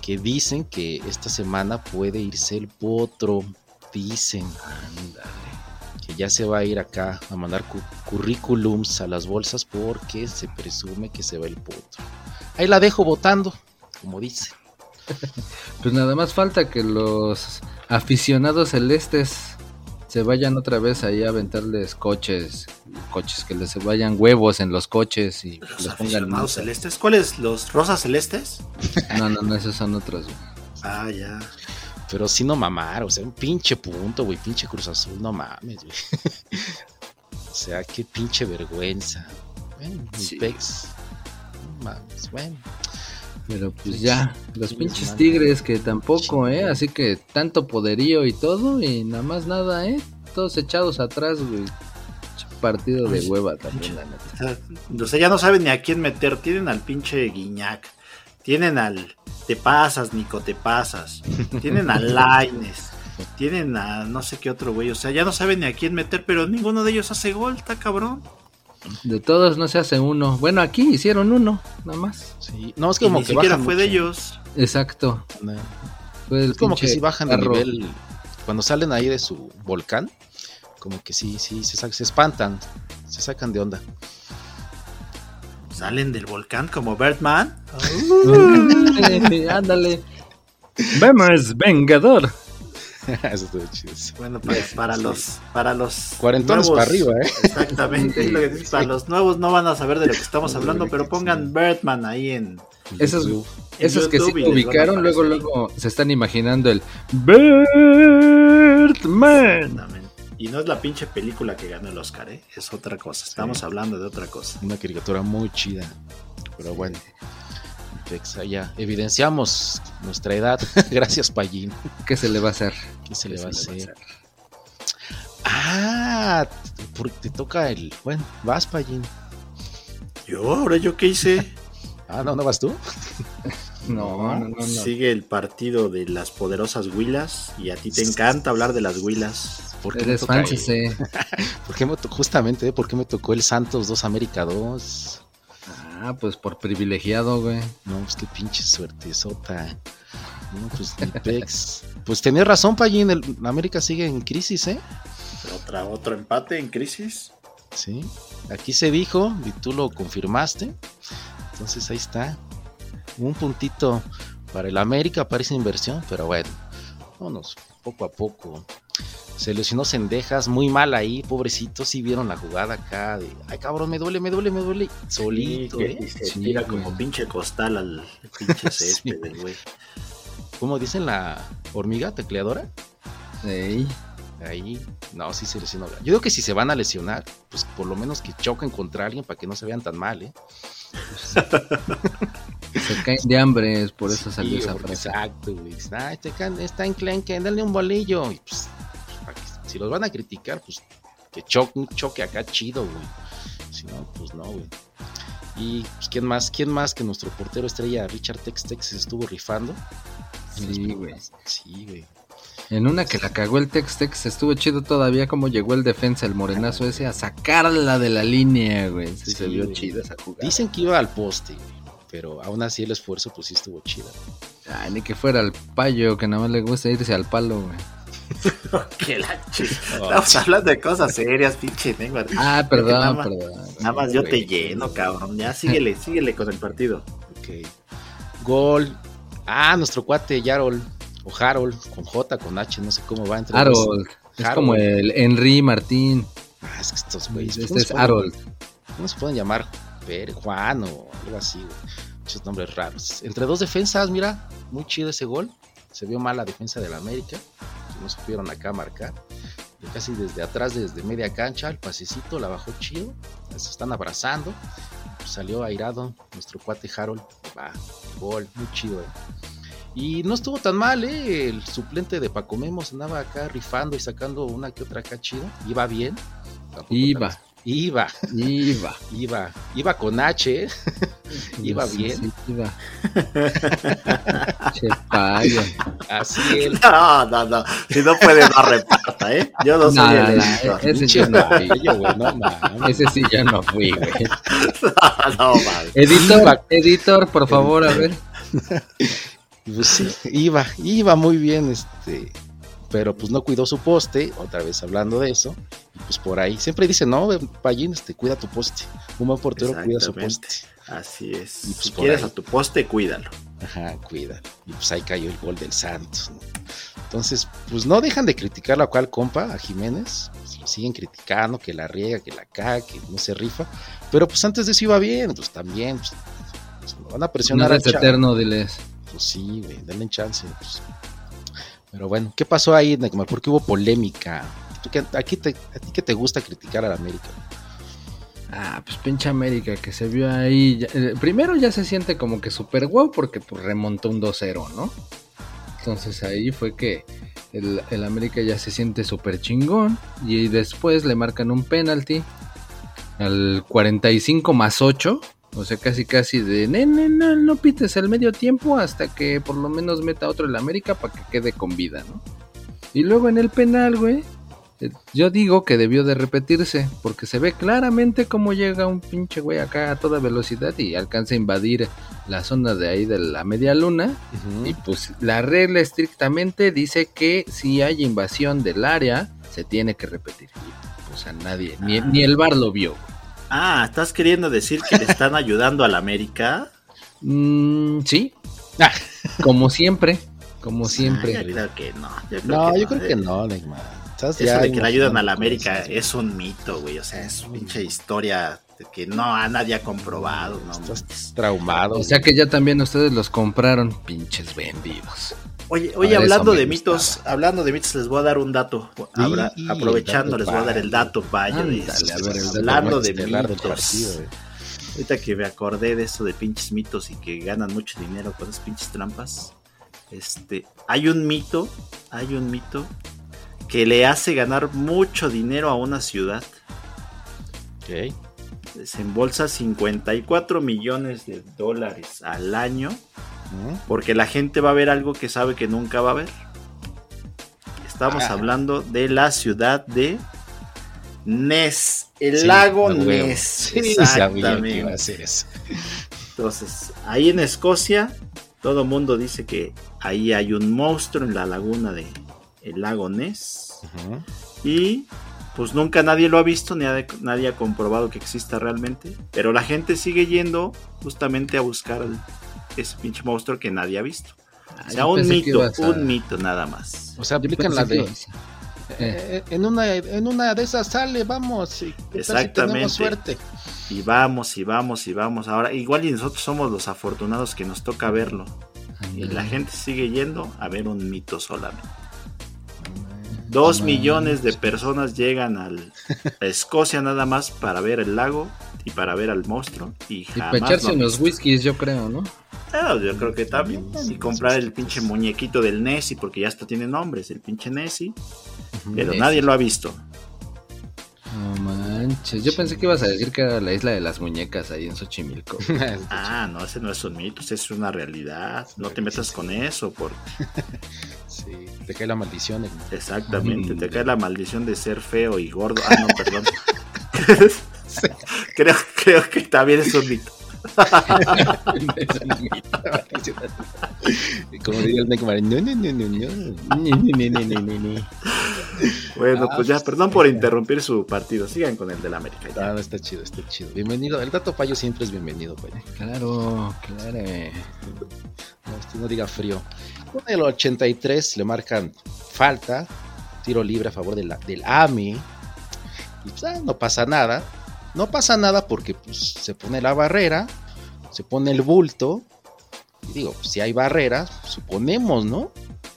Que dicen que esta semana puede irse el potro. Dicen que ya se va a ir acá a mandar cu- currículums a las bolsas porque se presume que se va el potro. Ahí la dejo votando, como dice. [laughs] Pues nada más falta que los aficionados celestes se vayan otra vez ahí a aventarles coches, coches, que les vayan huevos en los coches y Los les pongan aficionados multas. celestes. ¿Cuáles? ¿Los rosas celestes? No, no, no, esos son otros. Ah, ya. Pero sí no mamar, o sea, un pinche punto, güey, pinche Cruz Azul, no mames, güey. [laughs] o sea, qué pinche vergüenza. Bueno, Sí. pex. No mames, bueno. Pero pues ya, los pinches man. tigres que tampoco. ¿eh? Así que tanto poderío y todo y nada más nada, ¿eh? Todos echados atrás, güey. Partido de hueva también, la neta. O sea, ya no saben ni a quién meter. Tienen al pinche Guiñac. Tienen al Te pasas, Nico, te pasas. Tienen a Laines. Tienen a no sé qué otro güey. O sea, ya no saben ni a quién meter, pero ninguno de ellos hace gol, está cabrón. De todos no se hace uno. Bueno, aquí hicieron uno, nada más. Sí. No, es Y como ni que siquiera fue de ellos. Exacto. No. Fue el Es como que si bajan de nivel. Cuando salen ahí de su volcán, como que sí, sí, se espantan, se sacan de onda. Salen del volcán como Birdman. Eh, Ándale. Vemos, Vengador. [laughs] Eso estuvo chido. Bueno, para, para los para los Cuarentones nuevos- para arriba, ¿eh? Exactamente, es lo que dices, para los nuevos no van a saber de lo que estamos hablando, pero pongan. Birdman ahí en, Esos, en esos que sí ubicaron, luego, luego se están imaginando el Birdman. Y no es la pinche película que ganó el Oscar, ¿eh? es otra cosa. Estamos Sí. hablando de otra cosa. Una caricatura muy chida. Pero bueno. Ya evidenciamos nuestra edad. [laughs] Gracias, Pallín. ¿Qué se le va a hacer? ¿Qué se le ¿Qué va a se le hacer? Ah, porque te toca el. Bueno, vas, Pallín. Yo, ahora yo qué hice. [laughs] Ah, no, ¿no vas tú? [laughs] No, no, no, no. Sigue el partido de las poderosas Huilas y a ti te encanta hablar de las Huilas. ¿Por qué el- sí. [laughs] ¿Por qué me justamente, ¿eh? ¿por qué me tocó el Santos 2 América 2? Ah, pues por privilegiado, güey. No, pues qué pinche suerte sota. No, pues pex. [laughs] Pues tenías razón, Pallín, el América sigue en crisis, ¿eh? Otra, otro empate en crisis. Sí. Aquí se dijo y tú lo confirmaste. Entonces ahí está. Un puntito para el América, parece inversión, pero bueno. Vámonos poco a poco. Se lesionó Sendejas, muy mal ahí, pobrecito. Sí vieron la jugada acá de, ay cabrón, me duele, me duele, me duele. Solito, ¿eh? se Sí, tira güey. como pinche costal al pinche [laughs] Sí, césped, güey. güey. ¿Cómo dicen la hormiga tecleadora? Ey, Ahí, no, sí se lesionó. Yo digo que si se van a lesionar, pues por lo menos que choquen contra alguien para que no se vean tan mal, ¿eh? [laughs] se caen de hambre, es por eso Sí, salió esa frase. Exacto, güey. "Ah, este can- está enclenque, dale un bolillo. Y pues, pues, para que- si los van a criticar, pues que choque, choque acá chido, güey. Si no, pues no, güey. Y pues, ¿quién más? ¿Quién más que nuestro portero estrella Richard Tex Tex se estuvo rifando? En Sí, programas. Sí, güey. En una que la cagó el Tex Tex estuvo chido todavía como llegó el defensa, el morenazo ese, a sacarla de la línea, güey. Sí, Sí, se vio güey. chida esa jugada. Dicen que iba al poste, güey. Pero aún así el esfuerzo, pues sí estuvo chido. Ay, ni que fuera el payo, que nada más le gusta irse al palo, güey. [laughs] Que la chi- Estamos hablando de cosas serias, pinche. Ah, nada perdón, más- perdón. Nada más yo te lleno, cabrón. Ya síguele, [laughs] síguele con el partido. Ok. Gol. Ah, nuestro cuate Yarol. O Harold, con J, con H, no sé cómo va entre Harold. Es Harold. como el Henry Martín. Ah, es que estos güeyes. Este ¿cómo es pueden- Harold. ¿Cómo se pueden llamar? Juan o algo así, güey. Muchos nombres raros. Entre dos defensas, mira, muy chido ese gol. Se vio mal la defensa del América. No supieron acá marcar. Casi desde atrás, desde media cancha, el pasecito la bajó chido. Se están abrazando. Pues salió airado nuestro cuate Harold. Va, gol, muy chido, eh. Y no estuvo tan mal, ¿eh? El suplente de Paco Memos andaba acá rifando y sacando una que otra acá chido. Iba bien. Iba. Iba, Iba. [laughs] iba, iba con H, ¿eh? [laughs] Iba Sí, bien. sí, iba. [laughs] che. Así él. No, no, no. Si no puede, no reparta, ¿eh? Yo no soy No, el no, editor. ese yo no fui. Mayo, güey, no mames. Ese sí yo no fui, güey. No, mames. Editor, editor, por favor, a ver. Pues sí, [laughs] iba, iba muy bien, este, pero pues no cuidó su poste, otra vez hablando de eso, y pues por ahí, siempre dice, no, Payín, este, cuida tu poste, un buen portero cuida su poste, Así es. Y pues si quieres ahí. a tu poste, cuídalo. ajá, cuida, y pues ahí cayó el gol del Santos, ¿no? Entonces, pues no dejan de criticar a cual compa, a Jiménez, pues, lo siguen criticando, que la riega, que la caga, que no se rifa, pero pues antes de eso iba bien, pues también, pues, pues, lo van a presionar Nada al eterno, diles. Pues sí, güey, denle chance. pues. Pero bueno, ¿qué pasó ahí, Neymar? ¿Por qué hubo polémica? ¿Tú qué- aquí te, ¿A ti que te gusta criticar a la América? Ah, pues pinche América que se vio ahí. eh, primero ya se siente como que super guau porque pues remontó un 2-0, ¿no? Entonces ahí fue que el, el América ya se siente súper chingón. Y después le marcan un penalti al 45 más 8. O sea, casi casi de, no, no, no, pites el medio tiempo hasta que por lo menos meta otro el América para que quede con vida, ¿no? Y luego en el penal, güey, eh, yo digo que debió de repetirse, porque se ve claramente cómo llega un pinche güey acá a toda velocidad y alcanza a invadir la zona de ahí de la media luna. Y pues la regla estrictamente dice que si hay invasión del área, se tiene que repetir. Y, pues a nadie, ni, ni el bar lo vio. güey. Ah, ¿estás queriendo decir que le están ayudando al América? Mm, sí, Ah, como siempre, como Ah, siempre. yo creo que no. Yo creo no, que yo creo que no, Neymar. Eso ya de que le ayudan a la América es un mito, güey. O sea, es una pinche historia de que no a nadie ha comprobado. No, Estás traumado. O sea que ya también ustedes los compraron, pinches vendidos. Oye, oye, hablando de mitos, hablando de mitos, les voy a dar un dato. Abra- Sí, aprovechando, dato les voy a dar el dato valle. de Ándale, esto. a ver, el dato hablando de mitos. partido, güey. Ahorita que me acordé de eso de pinches mitos y que ganan mucho dinero con esas pinches trampas. Este, hay un mito, hay un mito que le hace ganar mucho dinero a una ciudad. Ok. Desembolsa 54 millones de dólares al año Ujú. porque la gente va a ver algo que sabe que nunca va a ver. Estamos Ah. hablando de la ciudad de Ness, el Sí, lago. Ness. Sí, iba a Exactamente. hacer eso. Entonces, ahí en Escocia, todo el mundo dice que ahí hay un monstruo en la laguna de el lago Ness. Y pues nunca nadie lo ha visto, ni ha- nadie ha comprobado que exista realmente. Pero la gente sigue yendo justamente a buscar el- ese pinche monstruo que nadie ha visto. Ah, O sea, un mito, a- un mito nada más. O sea, aplican la de. Eh, eh, en, una, en una de esas sale, vamos. y ¿qué tal si Exactamente. tenemos suerte. Y vamos, y vamos, y vamos. Ahora, igual y nosotros somos los afortunados que nos toca verlo. Y la gente sigue yendo a ver un mito solamente. Dos millones de personas llegan al, [laughs] a Escocia nada más para ver el lago y para ver al monstruo. Y Y jamás. para echarse unos whiskies, yo creo, ¿no? Ah, yo creo que también. Y comprar el pinche muñequito del Nessie, porque ya hasta tiene nombres, el pinche Nessie. Pero nadie lo ha visto. No manches. Yo pensé que ibas a decir que era la isla de las muñecas ahí en Xochimilco. [laughs] Ah, [laughs] no, ese no es un mito, ese es una realidad. No te metas con eso, porque Sí, te cae la maldición. Exactamente, te Mm. cae la maldición de ser feo y gordo. Ah, no, perdón. [laughs] creo, creo que también es un mito. Como diría el Neymar, no, no, no, no, no. Ni, ni, ni, ni, ni. Bueno, pues ya, perdón por interrumpir su partido. Sigan con el del América. ya. Ah, está chido, está chido. Bienvenido. El dato payo siempre es bienvenido, payo. Claro, claro. No, usted no diga frío. En el 83 le marcan falta, tiro libre a favor de la- del AMI. Y pues, ah, no pasa nada. No pasa nada porque pues, se pone la barrera, se pone el bulto. Y digo, pues, si hay barrera, suponemos, ¿no?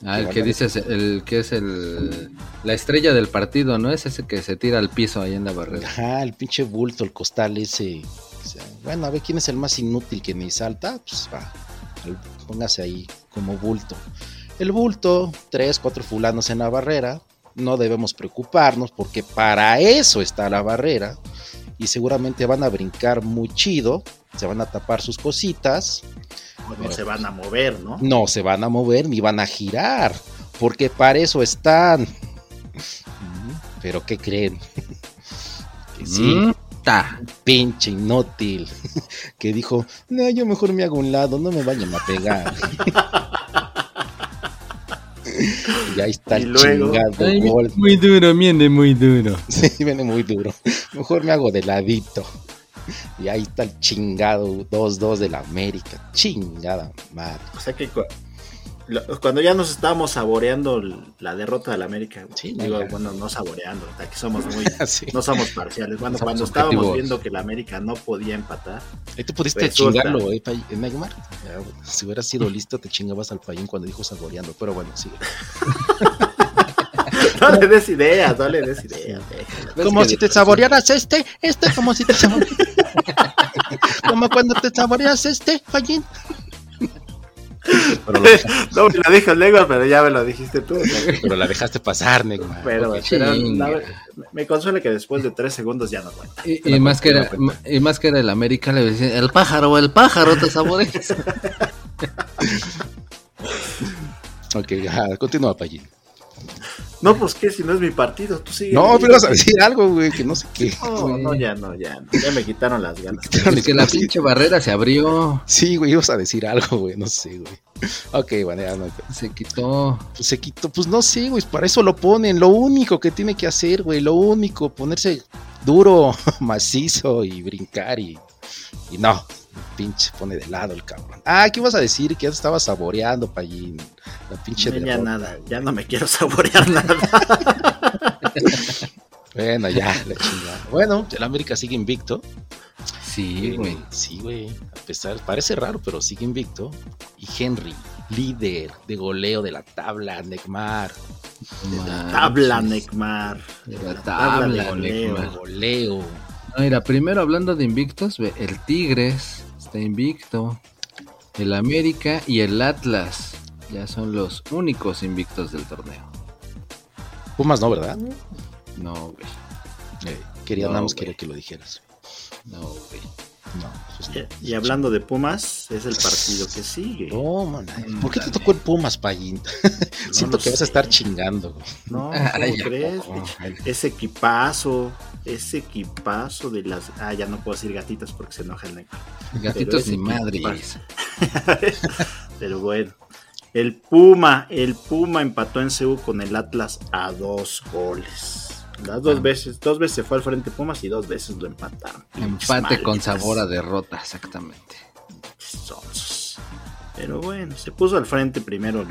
Ah, el que dices, el que es el la estrella del partido, ¿no? Es ese que se tira al piso ahí en la barrera. Ajá, el pinche bulto, el costal ese. o sea, bueno, a ver quién es el más inútil que ni salta. Pues va, póngase ahí como bulto. El bulto, tres, cuatro fulanos en la barrera. No debemos preocuparnos porque para eso está la barrera. Y seguramente van a brincar muy chido. Se van a tapar sus cositas. No se van a mover, ¿no? No se van a mover ni van a girar. Porque para eso están. Pero ¿qué creen? Que sí Mm, ta. pinche inútil [laughs] que dijo, no, yo mejor me hago un lado, no me vayan a pegar. [laughs] y ahí está Y el luego- chingado Ay, gol. muy duro, viene muy duro. [laughs] Sí, viene muy duro. Mejor me hago de ladito. [laughs] Y ahí está el chingado 2-2 de la América. Chingada madre. O sea que cu- cuando ya nos estábamos saboreando la derrota del América, Sí, digo, ya. bueno, no saboreando, aquí somos muy, [laughs] Sí. no somos parciales. Bueno, Somos cuando estábamos objetivos. viendo que el América no podía empatar, Ahí tú pudiste Resulta. chingarlo, eh, Pay- eh, Neymar. Ya, bueno, Si hubieras sido listo, te chingabas al payín cuando dijo saboreando. Pero bueno, sigue. [laughs] no le des ideas, no le des ideas. déjalo. ¿Ves Como si te saborearas este, este, como si te saborearas. [laughs] como cuando te saboreas este, Fallín. Pero, lo- No me lo dijo Lengua, pero ya me lo dijiste tú. pero la dejaste pasar, Neymar. Pero, la- me consuela que después de tres segundos ya no cuenta. Y, y más que era, y más que era el América, le decían, el pájaro, el pájaro, te saboreas. [laughs] Ok, ajá, continúa, Fallín. No, pues que si no es mi partido, tú sigue. No, pero vas a decir algo, güey, que no sé qué. No, no, ya no, ya. no. Ya me quitaron las ganas. [laughs] Es que la pinche barrera se abrió, Sí, güey, ibas a decir algo, güey, no sé, güey. Ok, bueno, ya no. se quitó. Pues se quitó, pues no sé, güey, para eso lo ponen. Lo único que tiene que hacer, güey, lo único, ponerse duro, [laughs] macizo y brincar y, y no, pinche pone de lado el cabrón. Ah, ¿qué ibas a decir? Que ya te estaba saboreando, Payín. La pinche No, ya derrota. nada, ya no me quiero saborear nada. [laughs] Bueno, ya, la chingada. Bueno, el América sigue invicto. Sí, güey. Eh, Sí, güey. A pesar, parece raro, pero sigue invicto. Y Henry, líder de goleo de la tabla, Neymar. Manches. Tabla, Necmar. De la tabla de goleo. Neymar. Goleo. Mira, primero hablando de invictos, ve, el Tigres está invicto, el América y el Atlas ya son los únicos invictos del torneo. Pumas no, ¿verdad? No, güey, Eh, quería, No, nada más güey. quería que lo dijeras. no, güey. No, pues no. Y, y hablando de Pumas, es el partido que sigue. Toma, na- ¿Por qué te tocó el Pumas, Payín? [laughs] Siento que vas a estar chingando, güey. No, [laughs] ¿cómo ¿a crees? poco? Ese equipazo, ese equipazo de las. Ah, ya no puedo decir gatitas porque se enoja el Necmar. Gatitos ni madre. [laughs] Pero bueno. El Puma, el Puma empató en CU con el Atlas a dos goles. Las dos Ah. veces, dos veces se fue al frente Pumas y dos veces lo empataron. Empate con sabor a derrota, exactamente. Pero bueno, se puso al frente primero el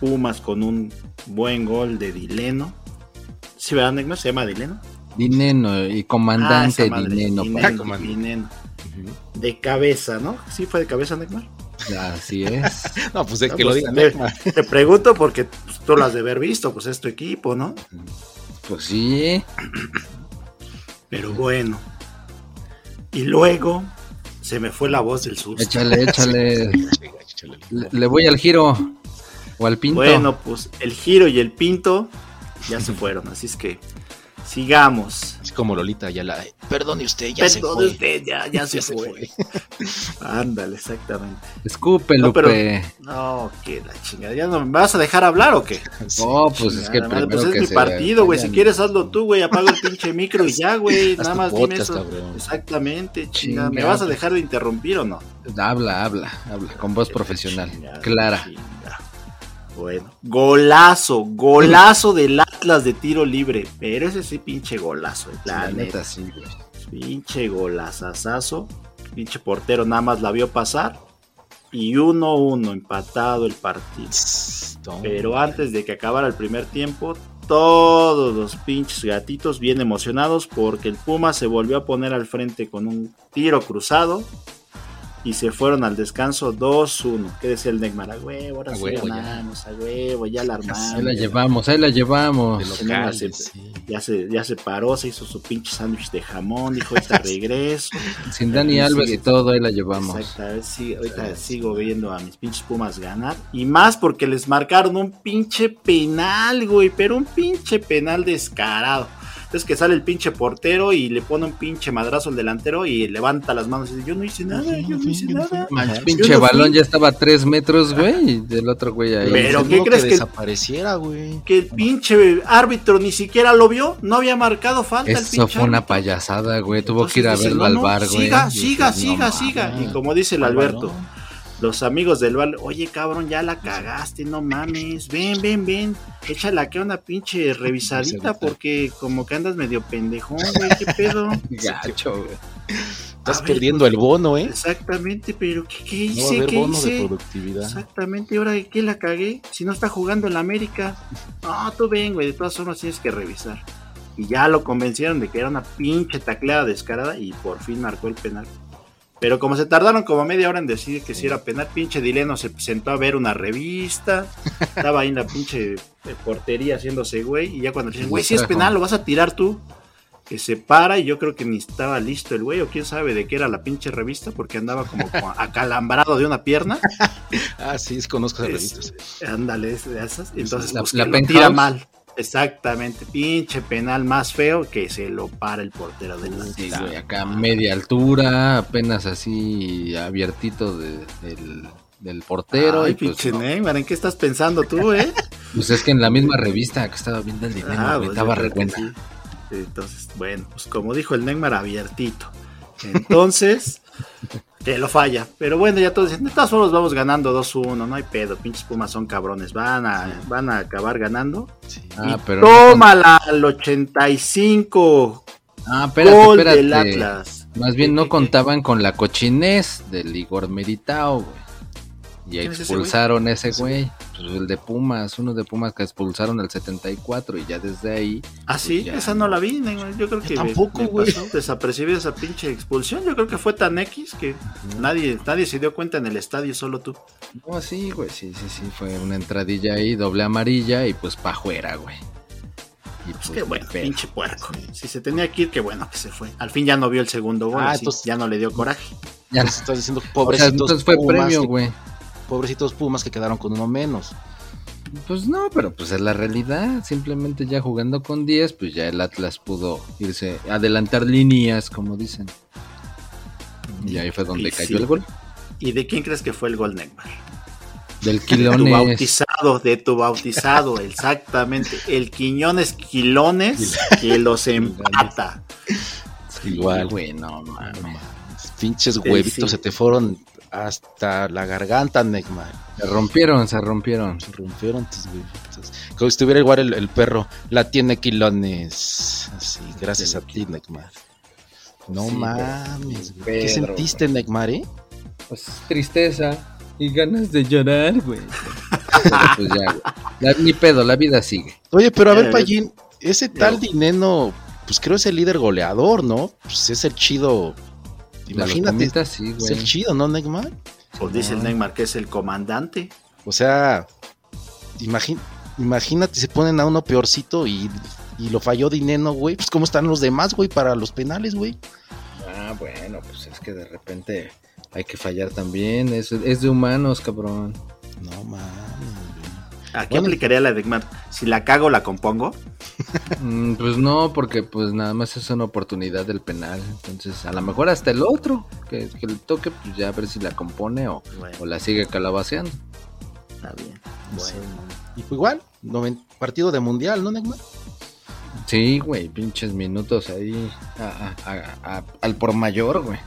Pumas con un buen gol de Dileno. ¿Sí, verdad, Neymar? ¿Se llama Dileno? Dineno y Ah, comandante madre, Dineno. Dineno. De cabeza, ¿no? Sí, fue de cabeza, Neymar. Así es. [laughs] No, pues No, que lo pues, digan. [laughs] te- pregunto porque pues, tú lo has de haber visto, pues es tu equipo, ¿no? Pues sí. [clears throat] Pero bueno. Y luego se me fue la voz del susto. Échale, [laughs] échale. Échale, échale. Le, le voy al giro. O al pinto. Bueno, pues el giro y el pinto ya se fueron, así es que sigamos. Así como Lolita ya la. Perdone usted, ya se Perdón fue. usted, ya, ya se [laughs] Ya se fue. [laughs] Ándale, exactamente. Escupe, No, pero-. No, que la chingada. ¿Ya no me vas a dejar hablar o qué? [laughs] Sí. Oh, pues es que primero pues es que mi se partido, güey. Si quieres, hazlo tú, güey. Apaga el pinche micro y ya, güey. Nada más dime podcast, eso. cabrón. Exactamente, chingada. ¿Me vas a dejar de interrumpir o no? Habla, habla, habla. Con voz profesional. Chingada, Clara. chingada. Bueno, golazo, golazo del Atlas de tiro libre. Pero ese sí, pinche golazo, eh, la La neta. sí. Pinche golazazazo. Pinche portero nada más la vio pasar. Y 1-1 empatado el partido. Toma. Pero antes de que acabara el primer tiempo, todos los pinches gatitos bien emocionados porque el Puma se volvió a poner al frente con un tiro cruzado y se fueron al descanso 2-1. ¿Qué decía el Neymar? A huevo, ahora A sí huevo, ya. ganamos, a huevo, ya la armamos. Ahí la llevamos, ahí la llevamos. De Sí, no, local, sí. sí. Ya se, ya se paró, se hizo su pinche sándwich de jamón, dijo, ahorita [laughs] regreso. Sin Dani Sí, Alves sí. y todo, ahí la llevamos. Exacto, sí, ahorita sigo viendo a mis pinches Pumas ganar. Y más porque les marcaron un pinche penal, güey, pero un pinche penal descarado. Entonces que sale el pinche portero y le pone un pinche madrazo al delantero y levanta las manos y dice, yo no hice nada, yo no hice nada. Man, Ajá. pinche Yo no balón ya estaba a tres metros, güey. Y del otro güey ahí. Pero, ¿qué crees que- desapareciera, güey? Que el pinche árbitro ni siquiera lo vio, no había marcado falta el Eso pinche fue una payasada, güey. Tuvo Entonces que ir a verlo "No, al no, bar, güey. Siga, Y siga, no siga, siga. Y como dice el Alberto, Balón. Los amigos del bar, oye cabrón, ya la cagaste, no mames, ven, ven, ven, échala que una pinche revisadita porque como que andas medio pendejón, güey, qué pedo. [laughs] Gacho, güey. Estás ver, perdiendo el bono, ¿eh? Exactamente, pero ¿qué, qué No va a hice? haber ¿Qué bono de hice? productividad. Exactamente, ahora qué la cagué, si no está jugando en la América. No, tú ven, güey, de todas formas tienes que revisar. Y ya lo convencieron de que era una pinche tacleada descarada y por fin marcó el penal. Pero como se tardaron como media hora en decir que si era penal, pinche Dileno se sentó a ver una revista, estaba ahí en la pinche eh, portería haciéndose güey, y ya cuando le dicen, güey, si es penal, lo vas a tirar tú. que se para y yo creo que ni estaba listo el güey o quién sabe de qué era la pinche revista porque andaba como [laughs] acalambrado de una pierna. [laughs] ah, sí, conozco esas revistas. Ándale, esas. Entonces, la, pues, la que lo penthouse. tira mal. Exactamente, pinche penal más feo que se lo para el portero del Sí, Atlas. güey, acá media altura, apenas así abiertito de- del, del portero. Ay, y pues, pinche no. Neymar, ¿en qué estás pensando tú, eh? [laughs] Pues es que en la misma revista que estaba viendo el dinero, Ah, pues, estaba re buena. sí. Entonces, bueno, pues como dijo el Neymar, abiertito. Entonces, [laughs] que lo falla. Pero bueno, ya todos dicen, de todas formas vamos ganando 2-1, no hay pedo, pinches Pumas son cabrones, van a, van a acabar ganando. Sí. Ah, y pero. tómala al 85, Ah, espérate, gol espérate. del Atlas. Más bien ¿Qué, no [laughs] contaban con la cochinés del Igor Meritao, güey. Y ¿Quién es ese expulsaron ese güey. Pues el de Pumas, uno de Pumas que expulsaron al 74 y ya desde ahí. Ah, sí, ya. esa no la vi, yo creo que tampoco, me, me güey. pasó desapercibida esa pinche expulsión. Yo creo que fue tan X que nadie, nadie se dio cuenta en el estadio, solo tú. No, sí, güey, sí, sí, sí. Fue una entradilla ahí, doble amarilla y pues pa' afuera, güey. Y Pues pues, qué bueno, pinche puerco. Si se tenía que ir, qué bueno que se fue. Al fin ya no vio el segundo gol, Ah, así entonces- ya no le dio coraje. Ya, Entonces estás diciendo o sea, pobrecitos entonces fue Pumas premio, que- güey. Pobrecitos Pumas que quedaron con uno menos. Pues no, pero pues es la realidad. Simplemente ya jugando con 10, pues ya el Atlas pudo irse, adelantar líneas, como dicen. Y ahí fue donde Y cayó sí. el gol. ¿Y de quién crees que fue el gol, Neymar? Del [laughs] Tu Quilones. bautizado, de tu bautizado, [laughs] exactamente. El Quiñones Quilones que los empata. Igual. Güey, no mames. Pinches huevitos sí. se te fueron hasta la garganta, Neymar. Se rompieron, se rompieron. Se rompieron tus huevitos. Como si estuviera igual el, el perro. La tiene Quilones. Así, gracias a ti, Neymar. No Sí, mames, güey. ¿Qué Pedro, sentiste, Neymar, eh? Pues tristeza y ganas de llorar, güey. [laughs] Pero, pues ya, güey. La- ni pedo, la vida sigue. Oye, pero a ver. Payín, ese tal Dineno, pues creo es el líder goleador, ¿no? Pues es el chido. Imagínate, sí, es el chido, ¿no, Neymar? Pues dice el Neymar que es el comandante. O sea, imagi- imagínate, se ponen a uno peorcito y, y lo falló Dineno, güey. Pues cómo están los demás, güey, para los penales, güey. Ah, bueno, pues es que de repente hay que fallar también. Es, es de humanos, cabrón. No mames, Aquí Bueno. aplicaría la de Neymar. Si la cago, la compongo. Mm, pues no, porque pues nada más es una oportunidad del penal. Entonces, a lo mejor hasta el otro que, que le toque, pues ya a ver si la compone o, Bueno, o la sigue calabaceando. está bien. Bueno. Y pues igual, noven- partido de mundial, ¿no, Neymar? Sí, güey, pinches minutos ahí a- a- a- a- al por mayor, güey.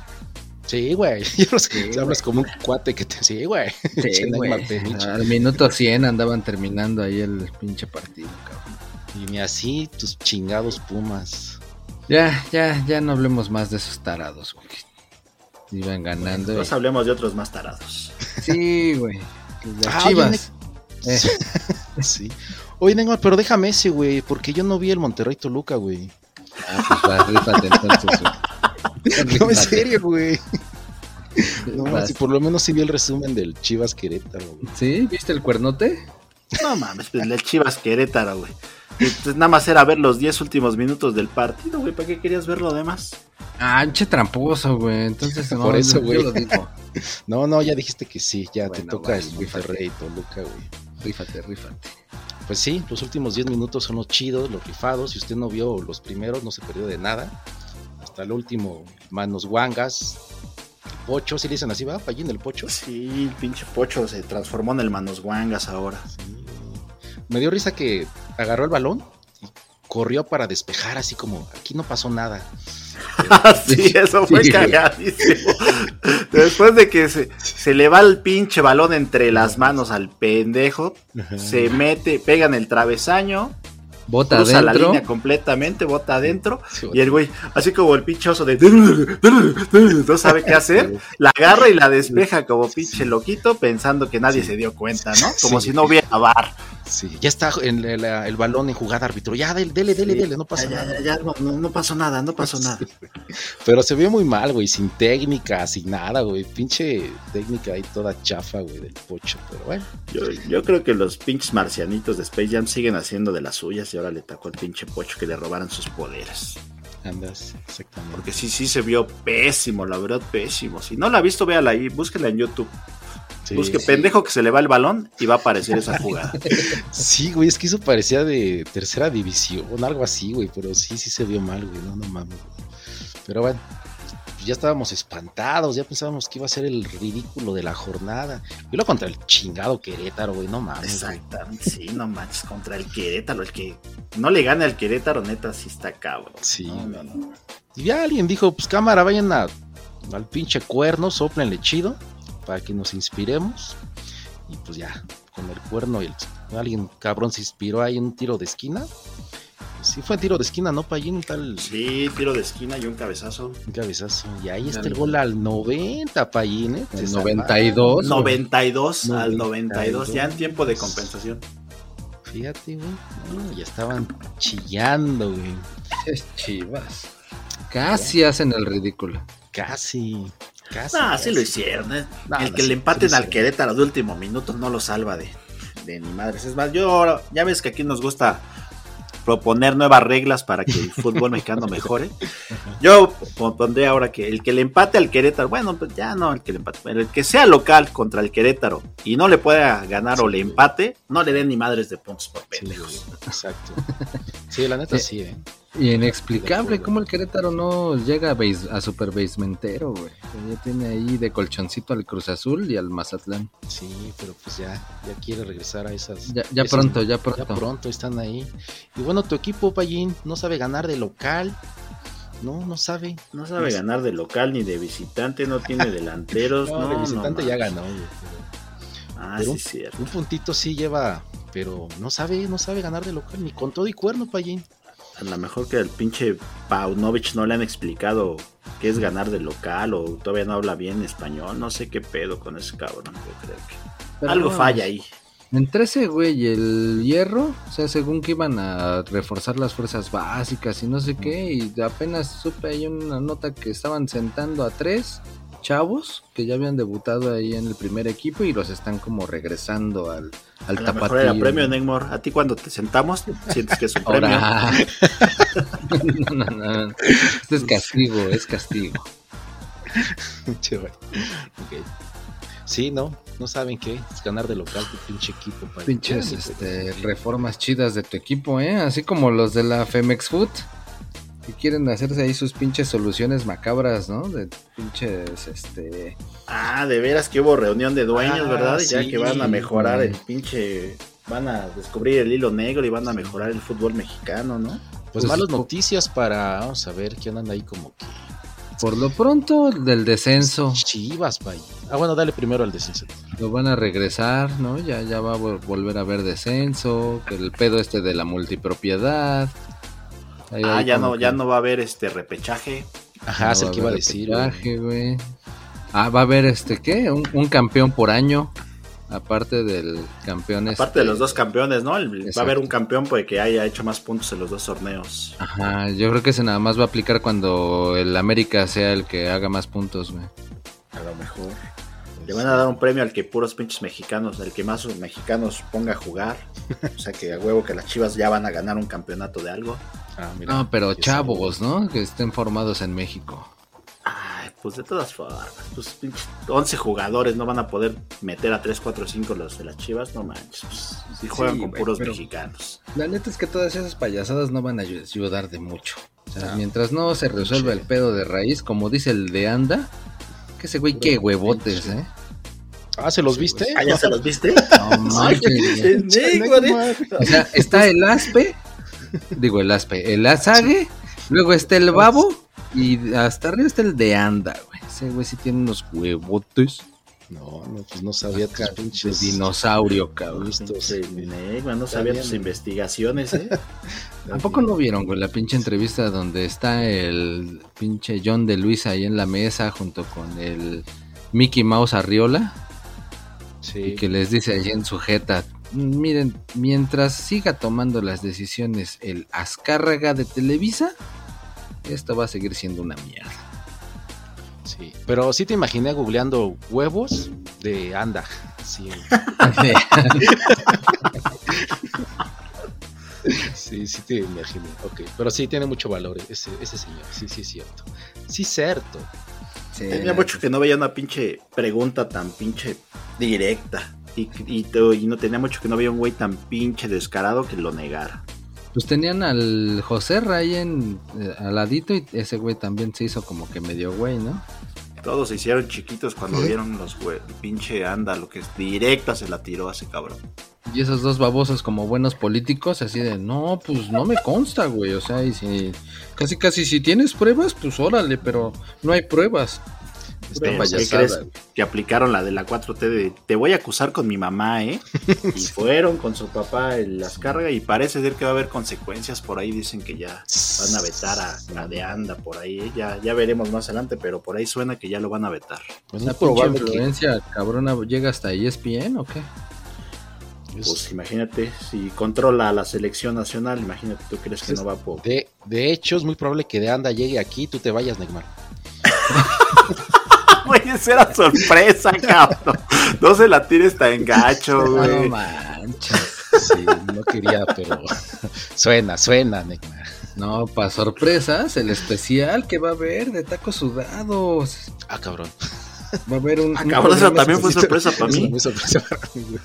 Sí, güey. [laughs] Sí, [laughs] hablas güey. como un cuate que te. Sí, güey. [laughs] Sí. Al minuto 100 andaban terminando ahí el pinche partido, cabrón. Y ni así tus chingados Pumas. Ya, ya, ya no hablemos más de esos tarados, güey. Iban ganando. Entonces hablemos de otros más tarados. Sí, güey. Las Ah, oye, chivas. Eh, Sí. Oye, Neymar, pero déjame ese, güey, porque yo no vi el Monterrey Toluca, güey. ah, pues va, rífate entonces, güey. [laughs] No, en serio, güey. No, si por lo menos sí vi el resumen del Chivas Querétaro, güey. ¿Sí? ¿Viste el cuernote? No mames, pues el Chivas Querétaro, güey. Entonces nada más era ver los 10 últimos minutos del partido, güey. ¿Para qué querías ver lo demás? Ah, che tramposo, güey. Entonces, [laughs] no, Por eso, güey. [laughs] No, no, ya dijiste que sí, ya te toca vas, el. Monterrey Toluca, güey. Rífate, rífate. Pues sí, los últimos 10 minutos son los chidos, los rifados. Si usted no vio los primeros, no se perdió de nada. Hasta el último, manos guangas. Pocho, si le dicen así, ¿va? Allí en el pocho. Sí, el pinche Pocho se transformó en el Manos Guangas ahora. Me dio risa que agarró el balón y corrió para despejar, así como aquí no pasó nada. [laughs] sí, eso fue Sí, cagadísimo. [laughs] Después de que se, se le va el pinche balón entre las manos al pendejo, se mete, pega en el travesaño, Bota cruza la adentro. línea completamente, bota adentro. Sí, Y el güey, así como el pinche oso de no sabe qué hacer, la agarra y la despeja como pinche loquito, pensando que nadie Sí. se dio cuenta, ¿no? Como Sí. si no hubiera bar. Sí, ya está en el, el- el balón en jugada árbitro. Ya, dele, dele, dele, Sí. dele, no pasa Ya, nada. ya, ya, no, no, no pasó nada, no pasó nada. [laughs] Pero se vio muy mal, güey, sin técnica, sin nada, güey. Pinche técnica ahí toda chafa, güey, del pocho. Pero bueno, Yo, yo creo que los pinches marcianitos de Space Jam siguen haciendo de las suyas ahora le tocó al pinche pocho que le robaran sus poderes. Andas, exactamente. Porque sí, sí se vio pésimo, la verdad, pésimo. Si no la ha visto, véala ahí, búsquela en YouTube. Sí, Busque sí. pendejo que se le va el balón y va a aparecer esa [laughs] jugada. Sí, güey, es que eso parecía de tercera división, algo así, güey, pero sí, sí se vio mal, güey, no, no mames. güey. Pero bueno, ya estábamos espantados, ya pensábamos que iba a ser el ridículo de la jornada. Y luego contra el chingado Querétaro, güey, no mames. Exactamente, sí, no manches, contra el Querétaro, el que no le gane al Querétaro, neta, sí está cabrón. Sí, No, no, no. Y ya alguien dijo, pues cámara, vayan a, al pinche cuerno, soplenle chido, para que nos inspiremos. Y pues ya, con el cuerno, y el- alguien cabrón se inspiró ahí en un tiro de esquina. Sí fue tiro de esquina, ¿no, Payín? Un tal Sí, tiro de esquina y un cabezazo. un cabezazo. Y ahí está el gol al 90, Payín, ¿eh? El Se 92. güey. 92 al 92, 92. ya en tiempo de compensación. Fíjate, güey. No, ya estaban chillando, güey. Es Chivas. Casi hacen el ridículo. Casi, casi. Ah, sí lo hicieron. ¿eh? No, el no, que sí, le empaten sí al. Querétaro de último minuto no lo salva de, de ni madres. Es más, yo ahora- ya ves que aquí nos gusta proponer nuevas reglas para que el fútbol mexicano mejore. Yo pondré ahora que el que le empate al Querétaro, bueno, pues ya no el que le empate, pero el que sea local contra el Querétaro y no le pueda ganar o le empate, no le den ni madres de puntos por pendejos. exacto. Sí, la neta Eh, sí, ¿eh? Y inexplicable cómo el Querétaro no llega a, base- a super basementero, güey. Ya tiene ahí de colchoncito al Cruz Azul y al Mazatlán. Sí, pero pues ya, ya quiere regresar a esas. Ya, ya esas- pronto, ya Ya pronto. pronto están ahí. Y bueno, tu equipo, Payín, no sabe ganar de local. No, no sabe. No sabe ganar de local ni de visitante, no tiene [laughs] delanteros. No, no, de no visitante ya ganó. güey, Ah, Pero sí, es cierto. Un puntito sí lleva, pero no sabe, no sabe ganar de local, ni con todo y cuerno, Payín. A lo mejor que al pinche Paunovic no le han explicado qué es ganar de local o todavía no habla bien español. No sé qué pedo con ese cabrón. Yo creo que Pero algo falla ahí. Entre ese güey y el hierro, o sea, según que iban a reforzar las fuerzas básicas y no sé qué, y apenas supe ahí una nota que estaban sentando a tres chavos que ya habían debutado ahí en el primer equipo y los están como regresando al, al A mejor era premio Neymar. A ti cuando te sentamos sientes que es un [laughs] premio. [laughs] No, no, no. Este es castigo, es castigo. Che, güey. Ok. Sí, no, no saben qué es ganar de local tu pinche equipo. Pinches este, reformas chidas de tu equipo, ¿eh? Así como los de la Femex Food. Que quieren hacerse ahí sus pinches soluciones macabras, ¿no? De pinches, este... Ah, de veras que hubo reunión de dueños, Ah, ¿verdad? Ya que van a mejorar güey. el pinche. Van a descubrir el hilo negro y van a mejorar el fútbol mexicano, ¿no? Pues Pues, malas noticias para, vamos a ver, que andan ahí como que Por lo pronto, del descenso. Chivas, Payín. Ah, bueno, dale primero al descenso. Lo van a regresar, ¿no? Ya, ya va a vol- volver a haber descenso. Que el pedo este de la multipropiedad. Ahí Ah, ya no, que- ya no va a haber este repechaje. Ajá, No es el va que iba a haber decir. güey. repechaje, güey. Ah, va a haber este, ¿qué? Un, un campeón por año. Aparte del campeón Aparte este- de los dos campeones, ¿no? El- va a haber un campeón pues, que haya hecho más puntos en los dos torneos. Ajá, yo creo que ese nada más va a aplicar cuando el América sea el que haga más puntos, güey. A lo mejor. Le van a dar un premio al que puros pinches mexicanos, el que más mexicanos ponga a jugar. O sea que a huevo que las chivas ya van a ganar un campeonato de algo. Ah, mira, No, pero chavos, ¿no? Que estén formados en México. Ay, pues de todas formas, pues pinches 11 jugadores no van a poder meter a 3, 4, 5 los de las chivas, no manches. Pues, si juegan Sí, con puros pero- mexicanos. La neta es que todas esas payasadas no van a ayu- ayudar de mucho. O sea, Ah, mientras no se resuelva el pedo de raíz, como dice el de Anda, que ese güey qué huevotes, ¿eh? Ah, ¿se los viste? Ah, ya se los viste. No [laughs] pendejo, ¿eh? O sea, está el aspe, digo el aspe, el azague, luego está el babo y hasta arriba está el de anda, güey. Ese güey sí tiene unos huevotes No, no, pues no sabía tus pinches. dinosaurio, cabrón. listos. No sabía tus investigaciones, ¿eh? [laughs] ¿A poco no vieron, güey, la pinche entrevista donde está el pinche John de Luis ahí en la mesa junto con el Mickey Mouse Arriola? Sí. Y que les dice allí en sujeta, miren, mientras siga tomando las decisiones el Azcárraga de Televisa, esto va a seguir siendo una mierda. Sí, pero sí te imaginé googleando huevos de anda. Sí, [laughs] Sí, sí te imaginé. Ok, pero sí tiene mucho valor ese, ese señor. Sí, sí, es cierto. Sí, cierto. Sí, Tenía mucho que no veía una pinche pregunta tan pinche directa. Y, y, y no tenía mucho que no veía un güey tan pinche descarado que lo negara. Pues tenían al José Ray en, eh, al ladito y ese güey también se hizo como que medio güey, ¿no? Todos se hicieron chiquitos cuando vieron los güey. Pinche anda, lo que es directa se la tiró a ese cabrón. Y esos dos babosos como buenos políticos, así de, no, pues no me consta, güey. O sea, y si casi casi si tienes pruebas, pues órale, pero no hay pruebas. Pura Pero, ¿qué payasada, crees? Que aplicaron la de la 4T de te voy a acusar con mi mamá, ¿eh? [laughs] Y fueron con su papá en las cargas y parece ser que va a haber consecuencias por ahí. Dicen que ya van a vetar a, a de anda por ahí. ¿eh? Ya, ya veremos más adelante, pero por ahí suena que ya lo van a vetar. Pues pinche probable que. influencia cabrona llega hasta ESPN o qué? Pues imagínate, si controla la selección nacional, imagínate, ¿tú crees que no va por...? De, de hecho, es muy probable que de anda llegue aquí y tú te vayas, Neymar. [laughs] Güey, esa era sorpresa, [laughs] cabrón. No se la tires tan gacho, No güey. manches. Sí, no quería, pero [laughs] suena, suena, Neymar. No, para sorpresas, el especial que va a haber de tacos sudados. Ah, cabrón. Va a haber un. Ah, cabrón, esa también fue sorpresa para mí. muy sorpresa para mí, güey.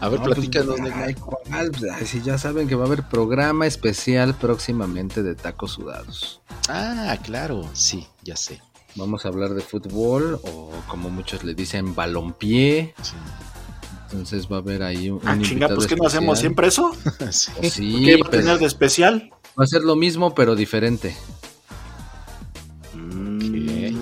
A ver, No, pues, platícanos, Neymar. ay, ¿cuál? Pues, ay, si ya saben que va a haber programa especial próximamente de tacos sudados. Ah, claro, sí, ya sé. Vamos a hablar de fútbol o como muchos le dicen balompié. Sí. Entonces va a haber ahí un, Ah, un chinga, invitado pues que no hacemos siempre eso. [laughs] Sí. Pues sí, ¿Qué va a tener de especial? va a ser lo mismo pero diferente.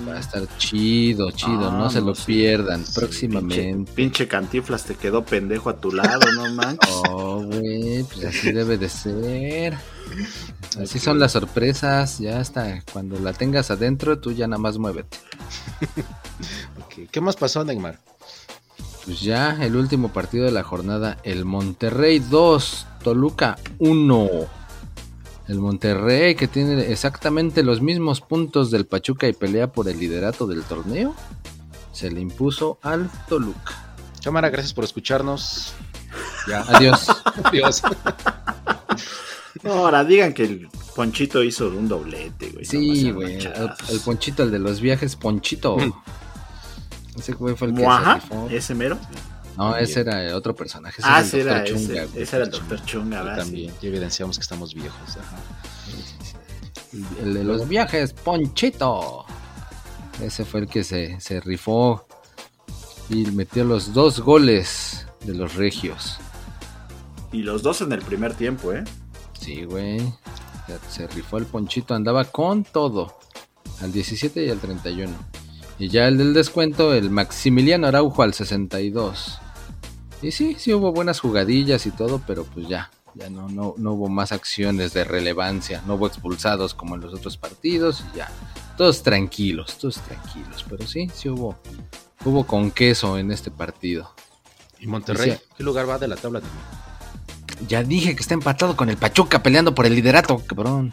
Va a estar chido, chido, Ah, no se lo sí. pierdan Pinche, próximamente. pinche cantiflas te quedó pendejo a tu lado, no [laughs] manches. Oh, güey, pues así debe de ser. [laughs] Así son las sorpresas, ya hasta cuando la tengas adentro, tú ya nada más muévete. [laughs] ¿Qué más pasó, Neymar? Pues ya el último partido de la jornada, el Monterrey 2, Toluca 1. El Monterrey que tiene exactamente los mismos puntos del Pachuca y pelea por el liderato del torneo, se le impuso al Toluca. Cámara, gracias por escucharnos. Ya, Adiós. [laughs] adiós. Ahora digan que el Ponchito hizo un doblete, güey. Sí, güey. El, Ponchito, el de los viajes, Ponchito. Ese güey fue el que Muaja, se rifó. ese mero. No, ese era otro personaje. Ese Ah, el era Dr. Chunga, ese. Ese era el doctor Chunga, ¿verdad? también, ya evidenciamos que estamos viejos. Ajá. El de los viajes, Ponchito. Ese fue el que se, se rifó y metió los dos goles de los regios. Y los dos en el primer tiempo, ¿eh? Sí, güey. Se, se rifó el Ponchito, andaba con todo. Al 17 y al 31. Y ya el del descuento, el Maximiliano Araujo al 62. Y sí, sí hubo buenas jugadillas y todo, pero pues ya, ya no, no, no hubo más acciones de relevancia, no hubo expulsados como en los otros partidos y ya. Todos tranquilos, todos tranquilos, pero sí, sí hubo, hubo con queso en este partido. ¿Y Monterrey? ¿Qué lugar va de la tabla? Neymar? Ya dije que está empatado con el Pachuca peleando por el liderato, cabrón.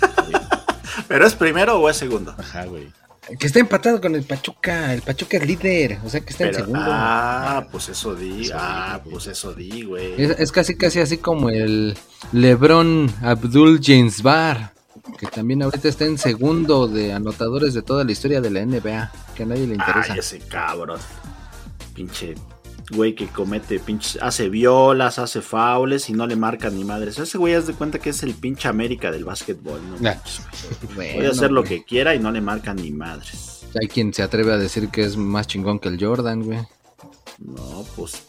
[laughs] ¿Pero es primero o es segundo? Ajá, güey. Que está empatado con el Pachuca, el Pachuca es líder, o sea que está en segundo. ah, pues eso di. Ah, pues eso di, güey. Es, es casi casi así como el Lebron Abdul James Bar, que también ahorita está en segundo de anotadores de toda la historia de la NBA, que a nadie le interesa. Ay, ese cabrón. Pinche güey que comete pinches. Hace violas, hace faules y no le marcan ni madres. Ese güey haz de cuenta que es el pinche América del básquetbol, ¿no? Nah. Bueno, Puede hacer lo güey. que quiera y no le marcan ni madres. Hay quien se atreve a decir que es más chingón que el Jordan, güey. No, pues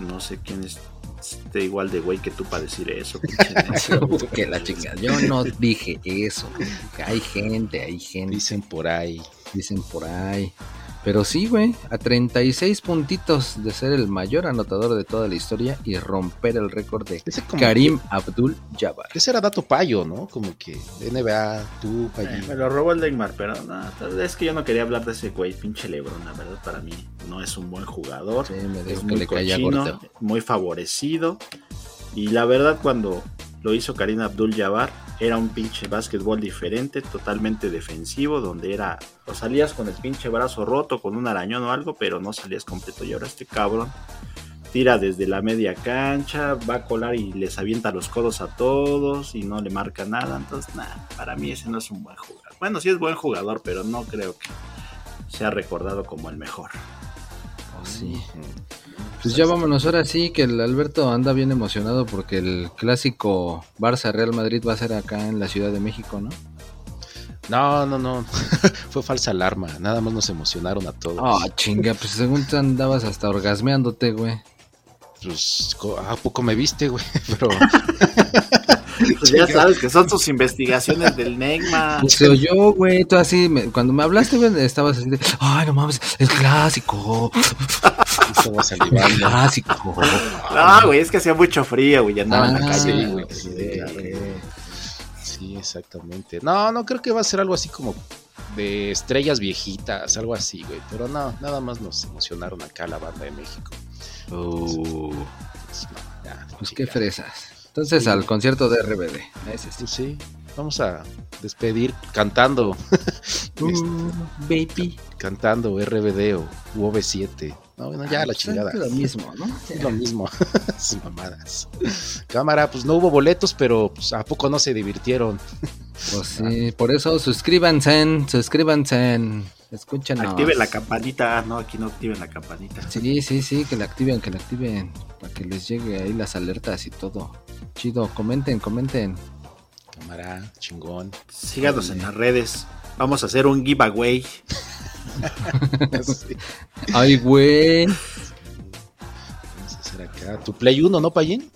no sé quién es esté igual de güey que tú para decir eso. [laughs] [laughs] que la chingada. Yo no dije eso. Hay gente, hay gente. Dicen por ahí. Dicen por ahí. Pero sí, güey, a 36 puntitos de ser el mayor anotador de toda la historia y romper el récord de Karim Abdul Jabbar. que- Ese era dato payo, ¿no? Como que NBA, tú, Eh, Payi. me lo robó el Neymar, pero no, es que yo no quería hablar de ese güey, pinche Lebron, la verdad para mí no es un buen jugador. Sí, me es que muy le cochino, muy favorecido. Y la verdad, cuando lo hizo Karim Abdul Jabbar, era un pinche básquetbol diferente, totalmente defensivo, donde era, o salías con el pinche brazo roto, con un arañón o algo, pero no salías completo. Y ahora este cabrón, tira desde la media cancha, va a colar y les avienta los codos a todos y no le marca nada. Entonces, nada, para mí ese no es un buen jugador. Bueno, sí es buen jugador, pero no creo que sea recordado como el mejor. Oh, sí. Pues ya vámonos, ahora sí que el Alberto anda bien emocionado porque el clásico Barça Real Madrid va a ser acá en la Ciudad de México, ¿no? No, no, no. [laughs] Fue falsa alarma. Nada más nos emocionaron a todos. Ah, chinga, pues según te andabas hasta orgasmeándote, güey. Pues, ¿a poco me viste, güey? [laughs] Pero. [laughs] [laughs] Pues ya sabes que son tus investigaciones del Negma. [laughs] Pues se oyó, güey, tú así, me- cuando me hablaste, güey, estabas así de, ay, no mames, el clásico, [laughs] Estaba el clásico. No, güey, es que hacía mucho frío, güey, ya andaba en la Ah, calle. sí, güey. sí, claro. exactamente. No, no creo que va a ser algo así como de estrellas viejitas, algo así, güey. Pero no, nada más nos emocionaron acá la banda de México. Uh, Pues, no, ya, pues qué fresas. Entonces al concierto de RBD. ese sí. Pues sí, vamos a despedir cantando, Uh, baby. cantando RBD o UV7. No, bueno, ya la Pues, chingada. Es lo mismo, ¿no? [laughs] Es lo mismo, [laughs] sus mamadas. Cámara, pues no hubo boletos, pero pues, ¿a poco no se divirtieron? Pues sí, por eso suscríbanse, suscríbanse, escúchenos. Activen la campanita. Ah, no, aquí no activen la campanita. Sí, sí, sí, que la activen, que la activen, para que les llegue ahí las alertas y todo. Chido, comenten, comenten. Cámara, chingón. Síganos en las redes. Vamos a hacer un giveaway. [laughs] Sí, Ay, güey. vamos a hacer acá. Tu Play 1, ¿no, Payín?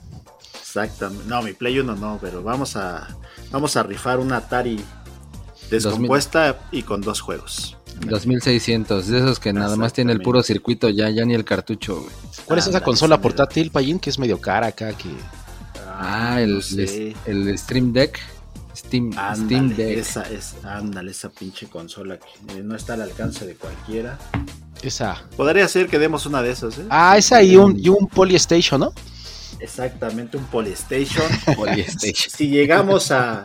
Exactamente. No, mi Play 1 no, pero vamos a vamos a rifar una Atari descompuesta y con dos juegos. 2600, de esos que nada más tiene el puro circuito ya, ya ni el cartucho, güey. ¿Cuál es esa consola portátil, Payín? Que es medio cara acá, que... Ah, el, no sé. el Stream Deck. Steam, Steam Ándale, Deck. esa es, ándale, esa pinche consola que eh, no está al alcance de cualquiera. Esa. Podría ser que demos una de esas, ¿eh? Ah, esa y un, y un Polystation, ¿no? Exactamente, un Polystation. [laughs] Polystation. si llegamos a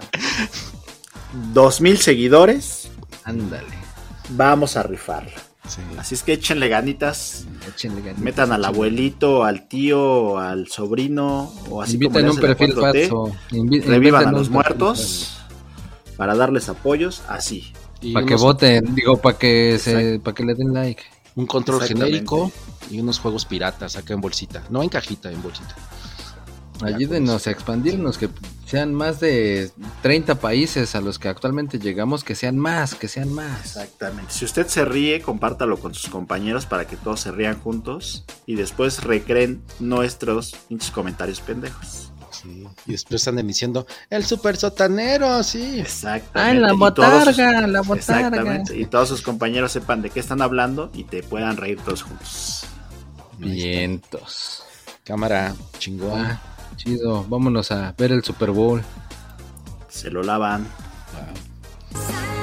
2000 seguidores, Ándale. Vamos a rifarla. Sí. Así es que échenle ganitas, Échenle ganitas, metan al abuelito, al tío, al sobrino, o así como le un perfil 4T, falso. Revivan a los muertos para darles apoyos, así. Para que voten, digo, para que se, para que le den like. Un control genérico y unos juegos piratas acá en bolsita. No en cajita, en bolsita. Ayúdenos a expandirnos, que sean más de 30 países a los que actualmente llegamos, que sean más, que sean más. Exactamente. Si usted se ríe, compártalo con sus compañeros para que todos se rían juntos y después recreen nuestros pinches comentarios pendejos. Sí. Y después andan diciendo, el super sotanero, sí. Exactamente. Ah, la todos sus- botarga, la botarga. Exactamente. Y todos sus compañeros sepan de qué están hablando y te puedan reír todos juntos. Vientos. Cámara, chingón. Ah, Chido, vámonos a ver el Super Bowl. Se lo lavan. Wow.